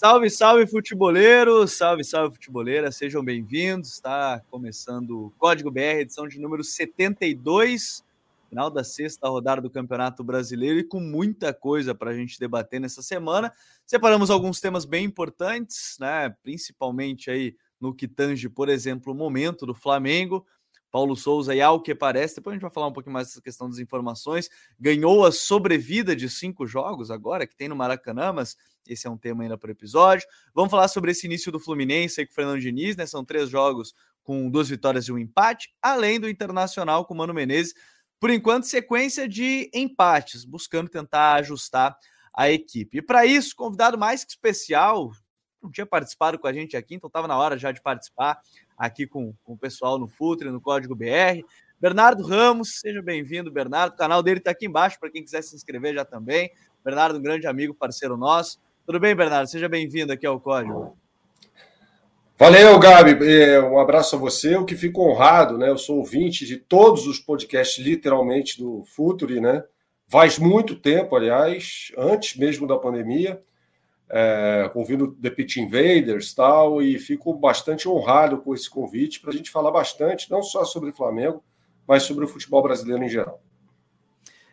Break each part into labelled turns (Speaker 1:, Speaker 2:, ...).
Speaker 1: Salve, salve, futeboleiros! Salve, salve, futeboleira! Sejam bem-vindos. Está começando o Código BR, edição de número 72, final da sexta rodada do Campeonato Brasileiro e com muita coisa para a gente debater nessa semana. Separamos alguns temas bem importantes, né? Principalmente aí no que tange, por exemplo, o momento do Flamengo. Paulo Souza, e ao que parece, depois a gente vai falar um pouquinho mais dessa questão das informações, ganhou a sobrevida de cinco jogos agora, que tem no Maracanã, mas esse é um tema ainda para o episódio. Vamos falar sobre esse início do Fluminense aí com o Fernando Diniz, né? São três jogos com duas vitórias e um empate, além do Internacional com o Mano Menezes. Por enquanto, sequência de empates, buscando tentar ajustar a equipe. E para isso, convidado mais que especial, não tinha participado com a gente aqui, então estava na hora já de participar aqui com, com o pessoal no Futre, no Código BR. Bernardo Ramos, seja bem-vindo, Bernardo. O canal dele está aqui embaixo para quem quiser se inscrever já também. Bernardo, um grande amigo, parceiro nosso. Tudo bem, Bernardo? Seja bem-vindo aqui ao Código.
Speaker 2: Valeu, Gabi. É, um abraço a você. Eu que fico honrado, né? Eu sou ouvinte de todos os podcasts, literalmente, do Futuri, né? Faz muito tempo, aliás, antes mesmo da pandemia é, ouvindo The Pitch Invaders tal, e fico bastante honrado com esse convite para a gente falar bastante, não só sobre o Flamengo, mas sobre o futebol brasileiro em geral.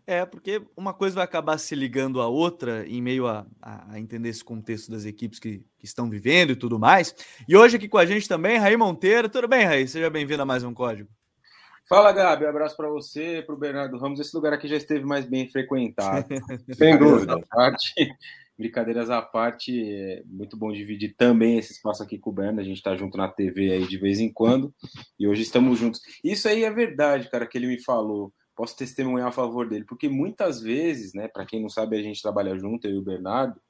Speaker 1: É, porque uma coisa vai acabar se ligando à outra em meio a, a, a entender esse contexto das equipes que, que, estão vivendo e tudo mais. E hoje aqui com a gente também, Raí Monteiro. Tudo bem, Raí? Seja bem-vindo a mais um Código.
Speaker 3: Fala, Gabi. Um abraço para você, para o Bernardo Ramos. Esse lugar aqui já esteve mais bem frequentado.
Speaker 2: Sem dúvida.
Speaker 3: Brincadeiras à parte, é muito bom dividir também esse espaço aqui com o Berna. A gente está junto na TV aí de vez em quando e hoje estamos juntos. Isso aí é verdade, cara, que ele me falou. Posso testemunhar a favor dele, porque muitas vezes, né, para quem não sabe, a gente trabalha junto, eu e o Bernardo,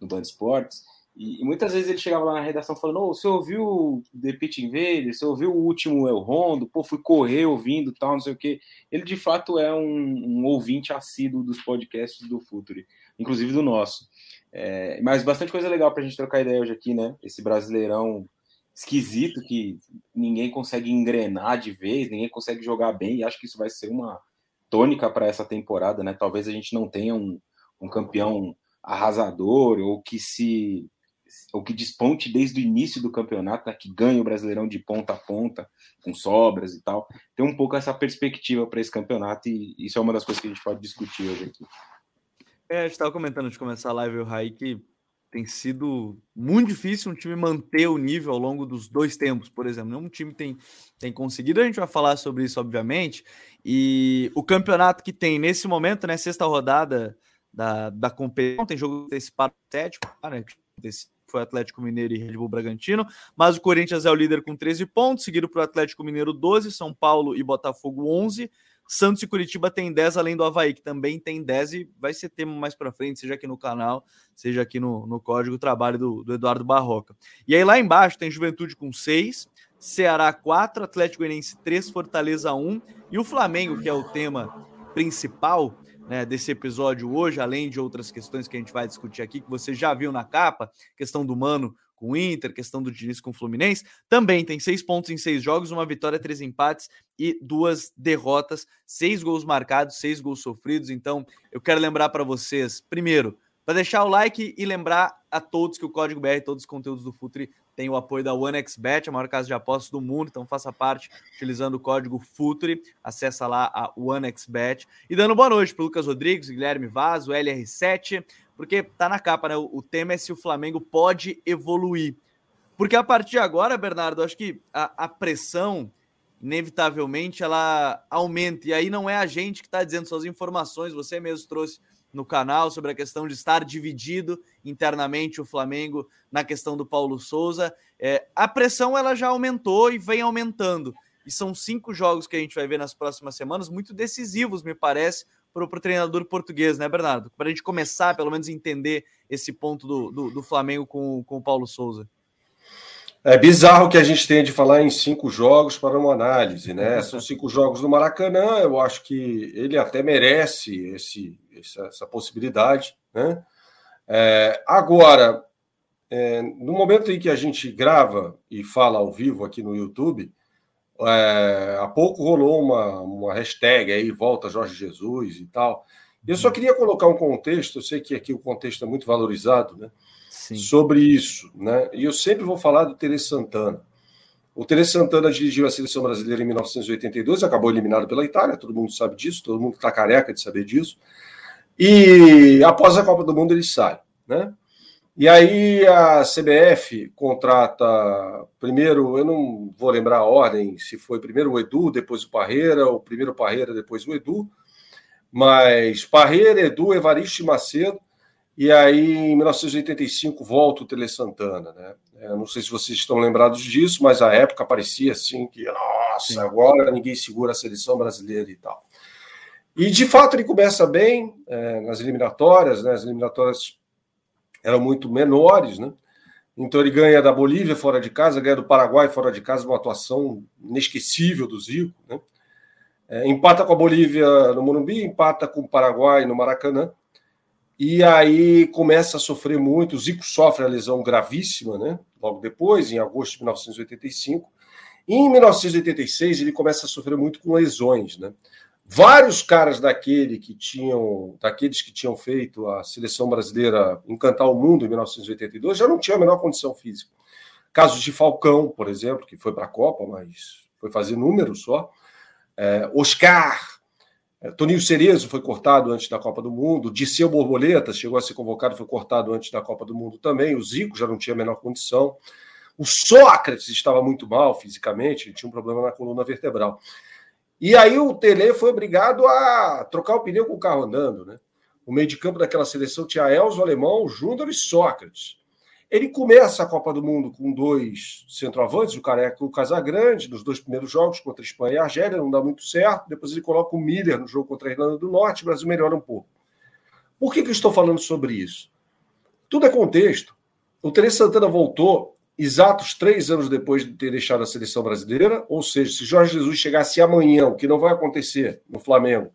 Speaker 3: no Band Esportes, e, e, muitas vezes ele chegava lá na redação falando: oh, você ouviu The Pitch Invader? Você ouviu o último El Rondo? Pô, fui correr ouvindo tal, não sei o quê. Ele de fato é um, um ouvinte assíduo dos podcasts do Futuri, inclusive do nosso. É, mas bastante coisa legal para a gente trocar ideia hoje aqui, né? Esse brasileirão esquisito que ninguém consegue engrenar de vez, ninguém consegue jogar bem, e acho que isso vai ser uma tônica para essa temporada, né? Talvez a gente não tenha um, um campeão arrasador ou que se ou que desponte desde o início do campeonato, né, que ganha o Brasileirão de ponta a ponta, com sobras e tal. Tem um pouco essa perspectiva para esse campeonato e isso é uma das coisas que a gente pode discutir hoje aqui.
Speaker 1: É, a gente estava comentando antes de começar a live, o Raí, que tem sido muito difícil um time manter o nível ao longo dos dois tempos, por exemplo. Nenhum time tem, tem conseguido. A gente vai falar sobre isso, obviamente. E o campeonato que tem nesse momento, né? Sexta rodada da, da competição, tem jogo desse sétimo, né? Foi Atlético Mineiro e Red Bull Bragantino, mas o Corinthians é o líder com 13 pontos, seguido por Atlético Mineiro 12, São Paulo e Botafogo 11, Santos e Curitiba tem 10, além do Havaí, que também tem 10 e vai ser tema mais para frente, seja aqui no canal, seja aqui no, no código trabalho do, do Eduardo Barroca. E aí lá embaixo tem Juventude com 6, Ceará 4, Atlético Goianiense 3, Fortaleza 1 e o Flamengo, que é o tema principal né, desse episódio hoje, além de outras questões que a gente vai discutir aqui, que você já viu na capa, questão do Mano com o Inter, questão do Diniz com o Fluminense, também tem seis pontos em seis jogos, uma vitória, três empates e duas derrotas, seis gols marcados, seis gols sofridos. Então, eu quero lembrar para vocês, primeiro, para deixar o like e lembrar a todos que o Código BR, todos os conteúdos do Futuri, tem o apoio da OneXBet, a maior casa de apostas do mundo, então faça parte utilizando o código Futuri, acessa lá a OneXBet. E dando boa noite para Lucas Rodrigues, Guilherme Vaz, o LR7, porque tá na capa, né? O, tema é se o Flamengo pode evoluir. Porque a partir de agora, Bernardo, acho que a, a pressão, inevitavelmente, ela aumenta. E aí não é a gente que está dizendo suas informações, você mesmo trouxe no canal sobre a questão de estar dividido internamente o Flamengo na questão do Paulo Souza. É, a pressão ela já aumentou e vem aumentando. E são cinco jogos que a gente vai ver nas próximas semanas, muito decisivos, me parece, para o treinador português, né, Bernardo? Para a gente começar, pelo menos, entender esse ponto do, do, do, Flamengo com, com o Paulo Souza.
Speaker 2: É bizarro que a gente tenha de falar em cinco jogos para uma análise, né? São cinco jogos no Maracanã, eu acho que ele até merece esse, essa, possibilidade, né? É, agora, é, no momento em que a gente grava e fala ao vivo aqui no YouTube, é, há pouco rolou uma, uma hashtag aí, volta Jorge Jesus e tal. Eu só queria colocar um contexto, eu sei que aqui o contexto é muito valorizado, né? Sim. sobre isso. Né? E eu sempre vou falar do Tere Santana. O Tere Santana dirigiu a seleção brasileira em 1982, acabou eliminado pela Itália, todo mundo sabe disso, todo mundo está careca de saber disso. E após a Copa do Mundo ele sai. Né? E aí a CBF contrata primeiro, eu não vou lembrar a ordem, se foi primeiro o Edu, depois o Parreira, ou primeiro o Parreira, depois o Edu, mas Parreira, Edu, Evaristo Macedo, e aí em 1985 volta o Tele Santana, né? Eu não sei se vocês estão lembrados disso, mas a época parecia assim que, nossa, Sim. agora ninguém segura a seleção brasileira e tal. E de fato ele começa bem é, nas eliminatórias, né? As eliminatórias eram muito menores, né? Então ele ganha da Bolívia fora de casa, ganha do Paraguai fora de casa, uma atuação inesquecível do Zico, né? É, empata com a Bolívia no Morumbi, empata com o Paraguai no Maracanã, e aí começa a sofrer muito. O Zico sofre a lesão gravíssima, né? Logo depois, em agosto de 1985. E em 1986 ele começa a sofrer muito com lesões, né? Vários caras daquele que tinham, daqueles que tinham feito a seleção brasileira encantar o mundo em 1982 já não tinham a menor condição física. Casos de Falcão, por exemplo, que foi para a Copa, mas foi fazer números só. É, Oscar, é, Toninho Cerezo foi cortado antes da Copa do Mundo. Disseu Borboleta chegou a ser convocado, foi cortado antes da Copa do Mundo também. O Zico já não tinha a menor condição. O Sócrates estava muito mal fisicamente, tinha um problema na coluna vertebral. E aí o Tele foi obrigado a trocar o pneu com o carro andando, né? O meio de campo daquela seleção tinha Elzo Alemão, Júnior e Sócrates. Ele começa a Copa do Mundo com dois centroavantes, o Careca e o Casagrande, nos dois primeiros jogos contra a Espanha e a Argélia, não dá muito certo. Depois ele coloca o Miller no jogo contra a Irlanda do Norte, o Brasil melhora um pouco. Por que, que eu estou falando sobre isso? Tudo é contexto. O Tele Santana voltou exatos três anos depois de ter deixado a seleção brasileira, ou seja, se Jorge Jesus chegasse amanhã, o que não vai acontecer no Flamengo,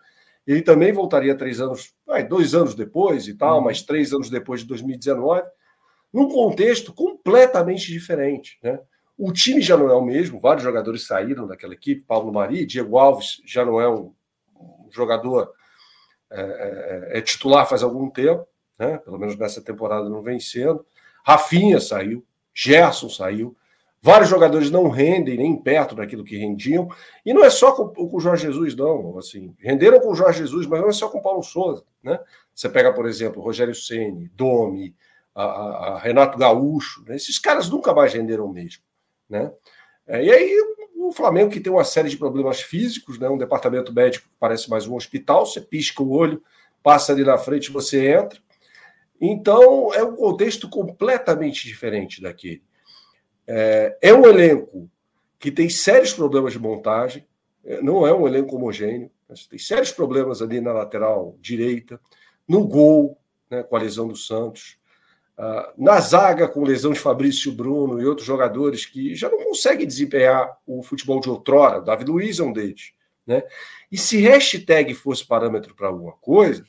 Speaker 2: ele também voltaria três anos, dois anos depois e tal, uhum. mas três anos depois de 2019, num contexto completamente diferente. Né? O time já não é o mesmo, vários jogadores saíram daquela equipe, Paulo Mari, Diego Alves já não é um, um jogador é, é, é, titular faz algum tempo, né? pelo menos nessa temporada não vem sendo. Rafinha saiu, Gerson saiu. Vários jogadores não rendem nem perto daquilo que rendiam. E não é só com, com o Jorge Jesus, não. Assim, renderam com o Jorge Jesus, mas não é só com o Paulo Souza. Né? Você pega, por exemplo, Rogério Ceni, Domi, a, a, Renato Gaúcho. Né? Esses caras nunca mais renderam mesmo. Né? É, e aí o Flamengo, que tem uma série de problemas físicos, né? um departamento médico que parece mais um hospital, você pisca o olho, passa ali na frente você entra. Então, é um contexto completamente diferente daquele. É, é um elenco que tem sérios problemas de montagem, é, não é um elenco homogêneo, tem sérios problemas ali na lateral direita, no gol, né, com a lesão do Santos, na zaga com lesão de Fabrício Bruno e outros jogadores que já não conseguem desempenhar o futebol de outrora, Davi Luiz é um deles. Né? E se hashtag fosse parâmetro para alguma coisa,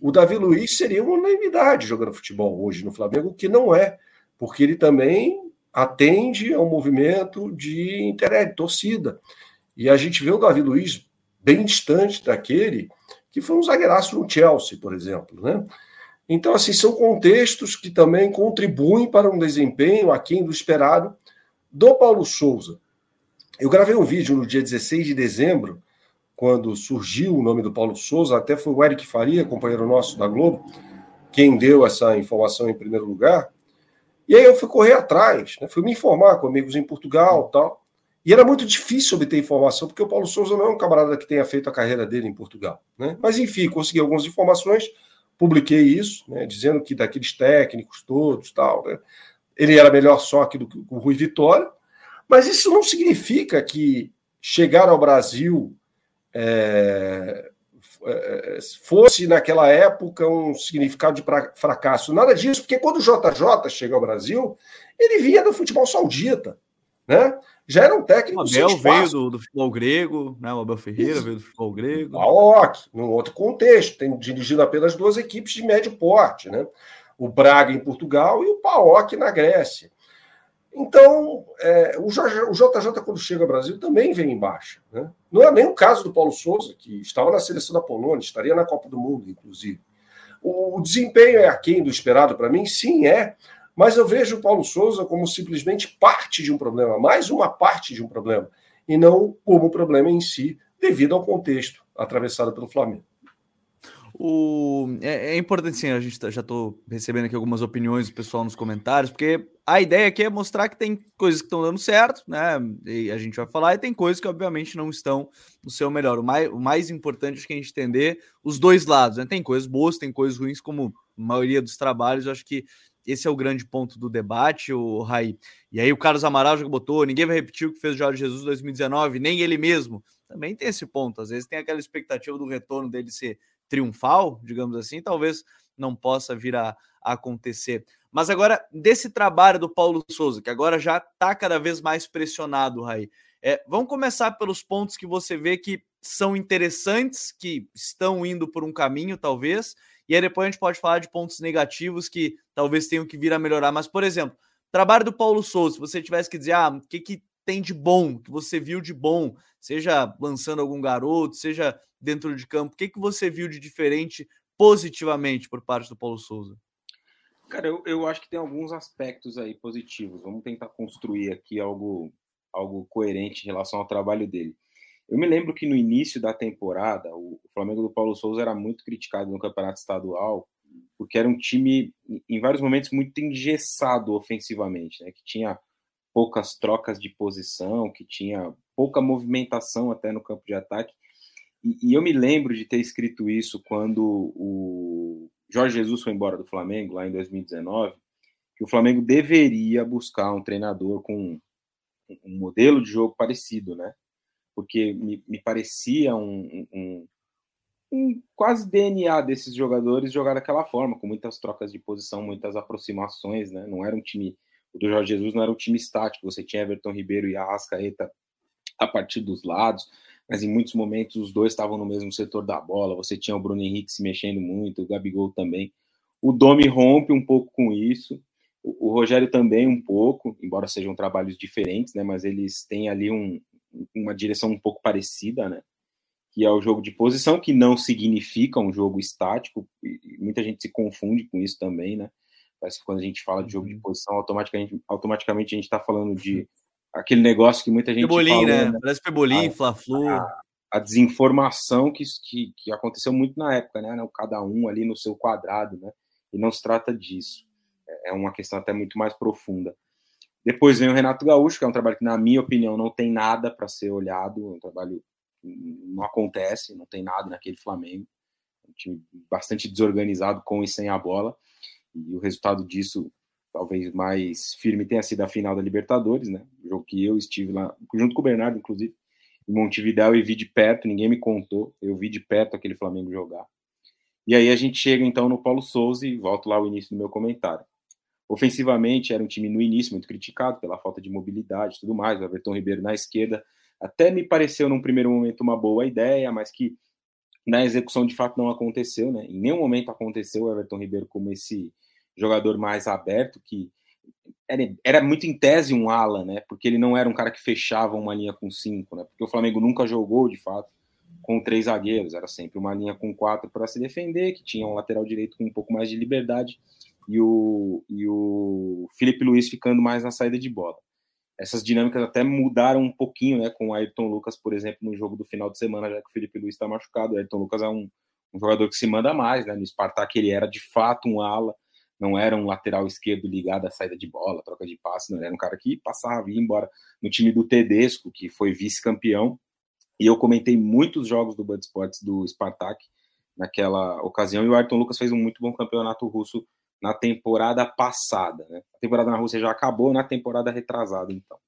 Speaker 2: o Davi Luiz seria uma unanimidade jogando futebol hoje no Flamengo, que não é, porque ele também atende a um movimento de interesse, torcida. E a gente vê o Davi Luiz bem distante daquele que foi um zagueiraço no Chelsea, por exemplo. Né? Então, assim, são contextos que também contribuem para um desempenho aquém do esperado do Paulo Souza. Eu gravei um vídeo no dia 16 de dezembro quando surgiu o nome do Paulo Souza, até foi o Eric Faria, companheiro nosso da Globo, quem deu essa informação em primeiro lugar. E aí eu fui correr atrás, né? fui me informar com amigos em Portugal tal. E era muito difícil obter informação, porque o Paulo Souza não é um camarada que tenha feito a carreira dele em Portugal. Né? Mas, enfim, consegui algumas informações, publiquei isso, né? dizendo que daqueles técnicos todos, tal, né? ele era melhor só que do que o Rui Vitória. Mas isso não significa que chegar ao Brasil é, é, fosse naquela época um significado de fracasso. Nada disso, porque quando o JJ chega ao Brasil, ele vinha do futebol saudita, né? Já era um técnico.
Speaker 1: O Abel veio do, do, futebol grego, né? O Abel Ferreira Isso. veio do futebol grego.
Speaker 2: Paok, num outro contexto, tem dirigido apenas duas equipes de médio porte, né? O Braga em Portugal e o Paok na Grécia. Então, é, o, o, JJ, quando chega ao Brasil, também vem em baixa. Né? Não é nem o caso do Paulo Souza, que estava na seleção da Polônia, estaria na Copa do Mundo, inclusive. O, o desempenho é aquém do esperado para mim? Sim, é. Mas eu vejo o Paulo Souza como simplesmente parte de um problema, mais uma parte de um problema, e não como problema em si, devido ao contexto atravessado pelo Flamengo.
Speaker 1: O... É, é, importante, sim, a gente tá, já estou recebendo aqui algumas opiniões do pessoal nos comentários, porque a ideia aqui é mostrar que tem coisas que estão dando certo, né? E a gente vai falar, e tem coisas que, obviamente, não estão no seu melhor. O mais, o mais importante é que a gente entender os dois lados, né? Tem coisas boas, tem coisas ruins, como a maioria dos trabalhos. Eu acho que esse é o grande ponto do debate, o Raí. E aí o Carlos Amaral já botou, ninguém vai repetir o que fez o Jorge Jesus em 2019, nem ele mesmo. Também tem esse ponto. Às vezes tem aquela expectativa do retorno dele ser triunfal, digamos assim, talvez não possa vir a, a acontecer. Mas agora, desse trabalho do Paulo Souza, que agora já está cada vez mais pressionado, Raí, é, vamos começar pelos pontos que você vê que são interessantes, que estão indo por um caminho, talvez, e aí depois a gente pode falar de pontos negativos que talvez tenham que vir a melhorar. Mas, por exemplo, trabalho do Paulo Souza, se você tivesse que dizer, ah, o que, que tem de bom, que você viu de bom, seja lançando algum garoto, seja dentro de campo, o que, que você viu de diferente positivamente por parte do Paulo Souza?
Speaker 3: Cara, eu, eu acho que tem alguns aspectos aí positivos. Vamos tentar construir aqui algo, algo coerente em relação ao trabalho dele. Eu me lembro que no início da temporada, o Flamengo do Paulo Souza era muito criticado no campeonato estadual, porque era um time, em vários momentos, muito engessado ofensivamente, né? que tinha poucas trocas de posição, que tinha pouca movimentação até no campo de ataque. E, e, eu me lembro de ter escrito isso quando o Jorge Jesus foi embora do Flamengo, lá em 2019, que o Flamengo deveria buscar um treinador com um modelo de jogo parecido, né? Porque me, me parecia um, um, um, quase DNA desses jogadores jogar daquela forma, com muitas trocas de posição, muitas aproximações, né? Não era um time o do Jorge Jesus não era um time estático, você tinha Everton Ribeiro e Arrascaeta a partir dos lados, mas em muitos momentos os dois estavam no mesmo setor da bola, você tinha o Bruno Henrique se mexendo muito, o Gabigol também. O Domi rompe um pouco com isso, o, Rogério também um pouco, embora sejam trabalhos diferentes, né, mas eles têm ali um, uma direção um pouco parecida, né, que é o jogo de posição, que não significa um jogo estático, e muita gente se confunde com isso também, né, Parece que quando a gente fala de jogo de uhum. posição, automaticamente, automaticamente a gente está falando de aquele negócio que muita gente
Speaker 1: Pebolim, né? né? Parece Pebolim, Fla-Flu.
Speaker 3: A, a, desinformação que, que, que, aconteceu muito na época, né? Cada um ali no seu quadrado, né? E não se trata disso. É, é uma questão até muito mais profunda. Depois vem o Renato Gaúcho, que é um trabalho que, na minha opinião, não tem nada para ser olhado. É um trabalho não acontece, não tem nada naquele Flamengo. Um time bastante desorganizado com e sem a bola e o resultado disso, talvez mais firme, tenha sido a final da Libertadores, né? O jogo que eu estive lá, junto com o Bernardo, inclusive, em Montevidéu e vi de perto, ninguém me contou, eu vi de perto aquele Flamengo jogar. E aí a gente chega então no Paulo Souza e volto lá ao início do meu comentário. Ofensivamente, era um time no início muito criticado pela falta de mobilidade e tudo mais. O Everton Ribeiro na esquerda até me pareceu num primeiro momento uma boa ideia, mas que na execução de fato não aconteceu, né? Em nenhum momento aconteceu o Everton Ribeiro como esse jogador mais aberto que era, era muito em tese um ala, né? Porque ele não era um cara que fechava uma linha com cinco, né? Porque o Flamengo nunca jogou de fato com três zagueiros, era sempre uma linha com quatro para se defender, que tinha um lateral direito com um pouco mais de liberdade e o, e o Felipe Luiz ficando mais na saída de bola essas dinâmicas até mudaram um pouquinho, né, com o Ayrton Lucas, por exemplo, no jogo do final de semana, já que o Felipe Luiz está machucado. O Ayrton Lucas é um, um, jogador que se manda mais, né? No Spartak ele era de fato um ala, não era um lateral esquerdo ligado à saída de bola, troca de passe, não era um cara que passava e ia embora. No time do Tedesco, que foi vice-campeão, e eu comentei muitos jogos do Bud Sports do Spartak naquela ocasião, e o Ayrton Lucas fez um muito bom campeonato russo na temporada passada. Né? A temporada na Rússia já acabou na temporada retrasada, então.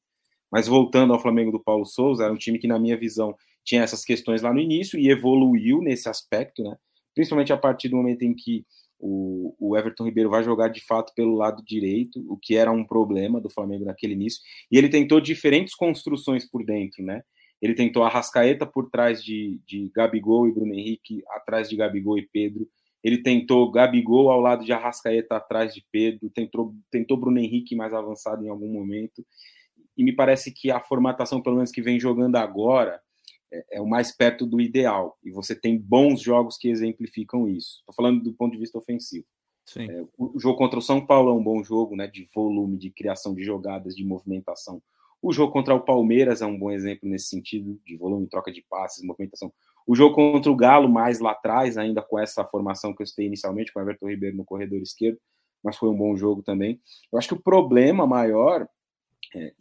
Speaker 3: Mas voltando ao Flamengo do Paulo Souza, era um time que, na minha visão, tinha essas questões lá no início e evoluiu nesse aspecto, né? principalmente a partir do momento em que o, o, Everton Ribeiro vai jogar de fato pelo lado direito, o que era um problema do Flamengo naquele início, e ele tentou diferentes construções por dentro, né? Ele tentou a Rascaeta por trás de, de Gabigol e Bruno Henrique, atrás de Gabigol e Pedro, ele tentou Gabigol ao lado de Arrascaeta atrás de Pedro, tentou, tentou Bruno Henrique mais avançado em algum momento. E me parece que a formatação, pelo menos que vem jogando agora, é, é o mais perto do ideal. E você tem bons jogos que exemplificam isso. Estou falando do ponto de vista ofensivo. É, o jogo contra o São Paulo é um bom jogo, né? De volume, de criação de jogadas, de movimentação. O jogo contra o Palmeiras é um bom exemplo nesse sentido, de volume, troca de passes, movimentação. O jogo contra o Galo, mais lá atrás, ainda com essa formação que eu citei inicialmente, com o Everton Ribeiro no corredor esquerdo, mas foi um bom jogo também. Eu acho que o problema maior, é,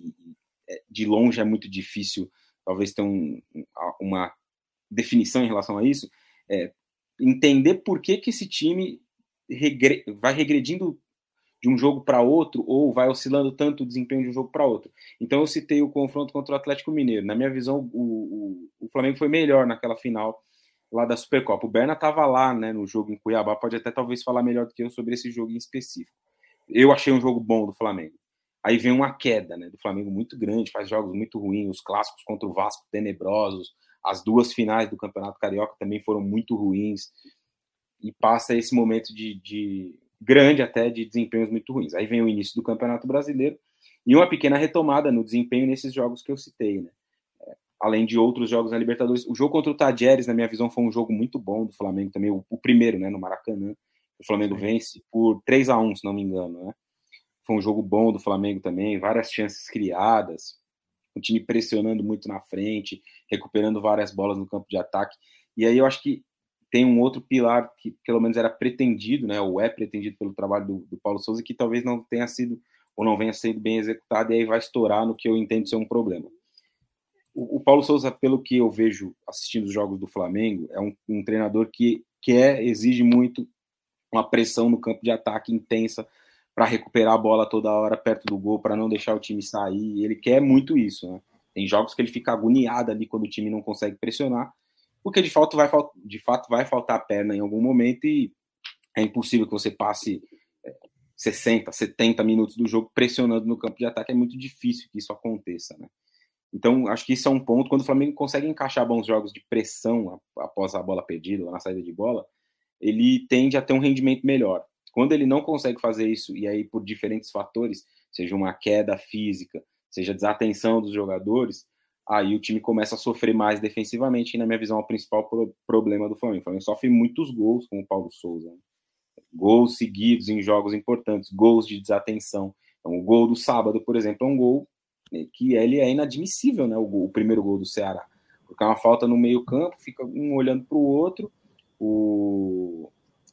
Speaker 3: é de longe é muito difícil, talvez ter um, uma definição em relação a isso, é entender por que, que esse time regre vai regredindo de um jogo para outro ou vai oscilando tanto o desempenho de um jogo para outro. Então eu citei o confronto contra o Atlético Mineiro. Na minha visão, o, o, o Flamengo foi melhor naquela final lá da Supercopa. O Berna estava lá, né, no jogo em Cuiabá, pode até talvez falar melhor do que eu sobre esse jogo em específico. Eu achei um jogo bom do Flamengo. Aí vem uma queda, né, do Flamengo muito grande, faz jogos muito ruins, os clássicos contra o Vasco tenebrosos, as duas finais do Campeonato Carioca também foram muito ruins e passa esse momento de, de grande até de desempenhos muito ruins. Aí vem o início do Campeonato Brasileiro e uma pequena retomada no desempenho nesses jogos que eu citei, né? É, além de outros jogos na Libertadores. O jogo contra o Tadieres, na minha visão, foi um jogo muito bom do Flamengo também, o, o primeiro, né, no Maracanã. O Flamengo Sim. vence por 3 a 1 se não me engano, né? Foi um jogo bom do Flamengo também, várias chances criadas, o time pressionando muito na frente, recuperando várias bolas no campo de ataque. E aí eu acho que tem um outro pilar que pelo menos era pretendido, né, ou é pretendido pelo trabalho do, do Paulo Souza, que talvez não tenha sido ou não venha sendo bem executado, e aí vai estourar no que eu entendo ser um problema. O, o Paulo Souza, pelo que eu vejo assistindo os jogos do Flamengo, é um, um treinador que quer, exige muito uma pressão no campo de ataque intensa para recuperar a bola toda hora perto do gol, para não deixar o time sair. Ele quer muito isso, né? Tem jogos que ele fica agoniado ali quando o time não consegue pressionar, porque de fato vai, de fato vai faltar perna em algum momento e é impossível que você passe 60, é, 70 minutos do jogo pressionando no campo de ataque, é muito difícil que isso aconteça, né? Então, acho que isso é um ponto. Quando o Flamengo consegue encaixar bons jogos de pressão após a bola perdida, ou na saída de bola, ele tende a ter um rendimento melhor. Quando ele não consegue fazer isso, e aí por diferentes fatores, seja uma queda física, seja desatenção dos jogadores, aí o time começa a sofrer mais defensivamente, e na minha visão é o principal problema do Flamengo. O Flamengo sofre muitos gols com o Paulo Souza. Né? Gols seguidos em jogos importantes, gols de desatenção. Então, o gol do sábado, por exemplo, é um gol né, que ele é inadmissível, né? O, gol, o primeiro gol do Ceará. Porque é uma falta no meio-campo, fica um olhando para o outro. O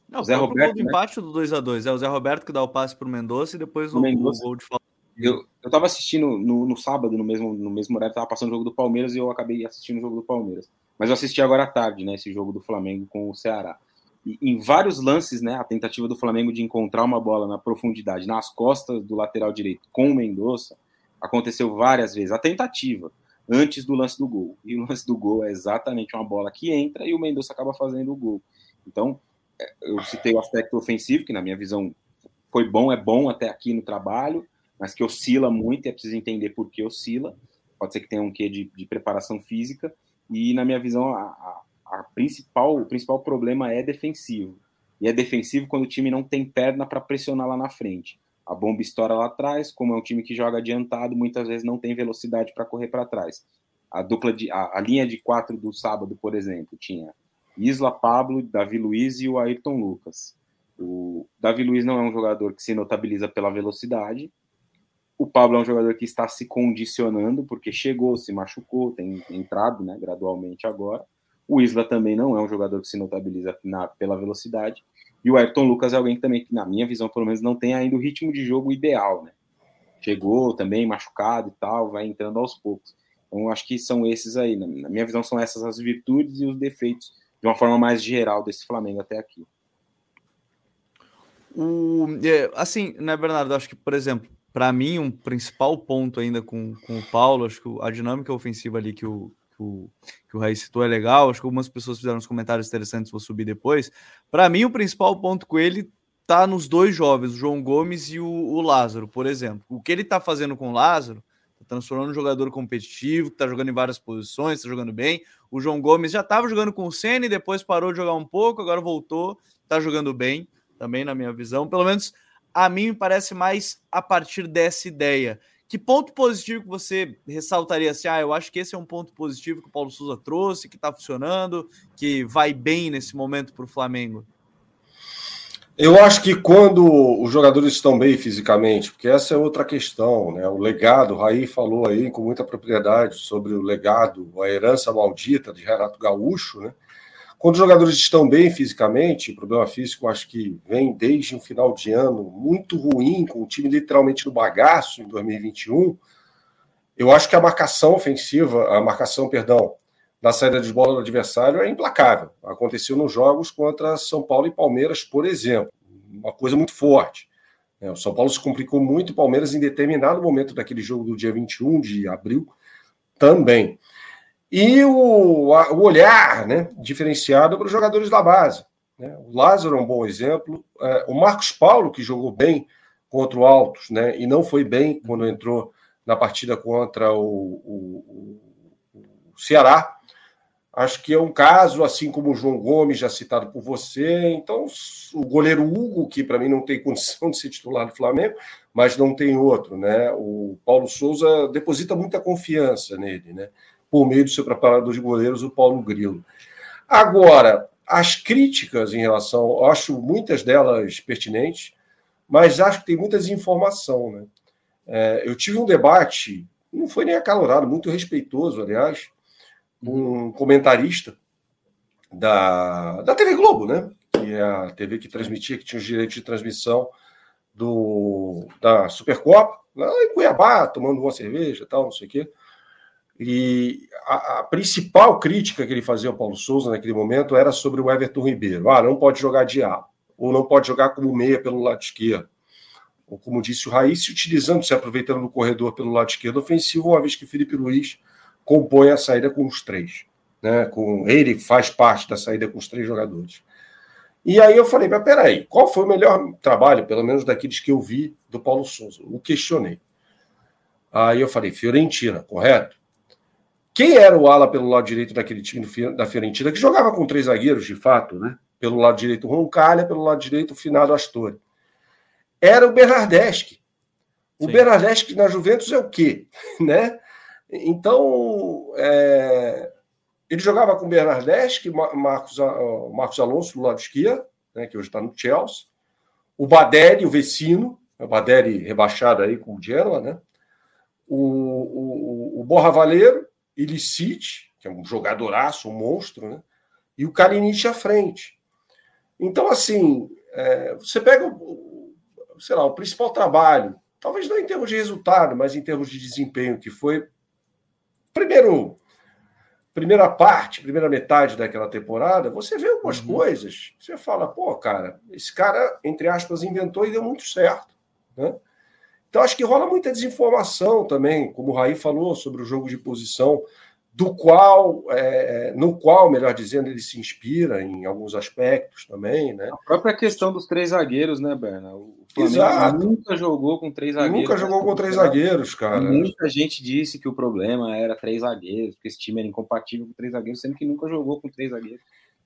Speaker 1: não, o Zé Roberto. Gol do né? empate do 2 a 2 É o Zé Roberto que dá o passe para o Mendonça e depois o, o, gol de falta
Speaker 3: eu, eu tava assistindo no, no, sábado, no mesmo, no mesmo horário, tava passando o jogo do Palmeiras e eu acabei assistindo o jogo do Palmeiras. Mas eu assisti agora à tarde, né, esse jogo do Flamengo com o Ceará. E em vários lances, né, a tentativa do Flamengo de encontrar uma bola na profundidade, nas costas do lateral direito com o Mendonça, aconteceu várias vezes. A tentativa, antes do lance do gol. E o lance do gol é exatamente uma bola que entra e o Mendonça acaba fazendo o gol. Então, é, eu citei o aspecto ofensivo, que na minha visão foi bom, é bom até aqui no trabalho mas que oscila muito e é preciso entender por que oscila. Pode ser que tenha um quê de, de preparação física. E, na minha visão, a, a, a, principal, o principal problema é defensivo. E é defensivo quando o time não tem perna para pressionar lá na frente. A bomba estoura lá atrás, como é um time que joga adiantado, muitas vezes não tem velocidade para correr para trás. A dupla de a, a, linha de quatro do sábado, por exemplo, tinha Isla Pablo, Davi Luiz e o Ayrton Lucas. O Davi Luiz não é um jogador que se notabiliza pela velocidade, o Pablo é um jogador que está se condicionando, porque chegou, se machucou, tem entrado né, gradualmente agora. O Isla também não é um jogador que se notabiliza na, pela velocidade. E o Ayrton Lucas é alguém que também, na minha visão, pelo menos, não tem ainda o ritmo de jogo ideal. Né? Chegou também machucado e tal, vai entrando aos poucos. Então, acho que são esses aí. Na minha visão, são essas as virtudes e os defeitos, de uma forma mais geral, desse Flamengo até aqui.
Speaker 1: O, é, assim, né, Bernardo? Acho que, por exemplo, para mim, um principal ponto ainda com, com o Paulo, acho que a dinâmica ofensiva ali que o, que o, que o Raiz citou é legal. Acho que algumas pessoas fizeram uns comentários interessantes, vou subir depois. Para mim, o principal ponto com ele tá nos dois jovens, o João Gomes e o, o Lázaro, por exemplo. O que ele tá fazendo com o Lázaro, tá transformando um jogador competitivo, que tá jogando em várias posições, tá jogando bem. O João Gomes já estava jogando com o Senna, depois parou de jogar um pouco, agora voltou, tá jogando bem, também na minha visão. Pelo menos a mim me parece mais a partir dessa ideia. Que ponto positivo que você ressaltaria assim? Ah, eu acho que esse é um ponto positivo que o Paulo Souza trouxe, que está funcionando, que vai bem nesse momento para o Flamengo.
Speaker 2: Eu acho que quando os jogadores estão bem fisicamente, porque essa é outra questão, né? O legado, o Raí falou aí com muita propriedade sobre o legado, a herança maldita de Renato Gaúcho, né? Quando os jogadores estão bem fisicamente, o problema físico acho que vem desde um final de ano muito ruim, com o time literalmente no bagaço em 2021. Eu acho que a marcação ofensiva, a marcação, perdão, da saída de bola do adversário é implacável. Aconteceu nos jogos contra São Paulo e Palmeiras, por exemplo. Uma coisa muito forte. É, o São Paulo se complicou muito, o Palmeiras, em determinado momento daquele jogo do dia 21 de abril, também. E o, o olhar né, diferenciado para os jogadores da base. Né? O Lázaro é um bom exemplo. É, o Marcos Paulo, que jogou bem contra o Altos, né, e não foi bem quando entrou na partida contra o, o, o Ceará, Acho que é um caso, assim como o João Gomes, já citado por você. Então, o goleiro Hugo, que para mim não tem condição de ser titular do Flamengo, mas não tem outro, né? O Paulo Souza deposita muita confiança nele, né? Por meio do seu preparador de goleiros, o Paulo Grilo. Agora, as críticas em relação, acho muitas delas pertinentes, mas acho que tem muita desinformação, né? É, eu tive um debate, não foi nem acalorado, muito respeitoso, aliás, um comentarista da, da TV Globo, né? Que é a TV que transmitia, que tinha os direitos de transmissão do, da Supercopa, lá em Cuiabá, tomando uma cerveja tal, não sei o quê. E a, a, principal crítica que ele fazia ao Paulo Souza naquele momento era sobre o Everton Ribeiro. Ah, não pode jogar de A, ou não pode jogar como meia pelo lado esquerdo. Ou como disse o Raiz, se utilizando, se aproveitando do corredor pelo lado esquerdo ofensivo, uma vez que Felipe Luiz compõe a saída com os três. Né? Com, ele faz parte da saída com os três jogadores. E aí eu falei, mas peraí, qual foi o melhor trabalho, pelo menos daqueles que eu vi, do Paulo Souza? O questionei. Aí eu falei, Fiorentina, correto? Quem era o ala pelo lado direito daquele time da Fiorentina, que jogava com três zagueiros, de fato, né? Pelo lado direito, o Roncalha, pelo lado direito, o finado Astori. Era o Bernardeschi. O Sim. Bernardeschi na Juventus é o quê? Né? Então, é, ele jogava com Bernardeschi, Marcos, Marcos Alonso do lado esquerdo, né, que hoje está no Chelsea, o Badelli, o Vecino, o Badelli rebaixado aí com o Genoa, né? o, o, o Borra Valeiro, Ilicite, que é um jogadoraço, um monstro, né? e o Kalinic à frente. Então, assim, é, você pega, sei lá, o principal trabalho, talvez não em termos de resultado, mas em termos de desempenho, que foi primeiro primeira parte, primeira metade daquela temporada, você vê algumas uhum. coisas, você fala, pô, cara, esse cara, entre aspas, inventou e deu muito certo. Né? Então, acho que rola muita desinformação também, como o Raí falou sobre o jogo de posição do qual, é, no qual, melhor dizendo, ele se inspira em alguns aspectos também, né?
Speaker 3: A própria questão dos três zagueiros, né, Berna? O Flamengo Exato. nunca jogou com três zagueiros.
Speaker 2: Nunca jogou com três zagueiros, cara.
Speaker 3: muita gente disse que o problema era três zagueiros, que esse time era incompatível com três zagueiros, sendo que nunca jogou com três zagueiros.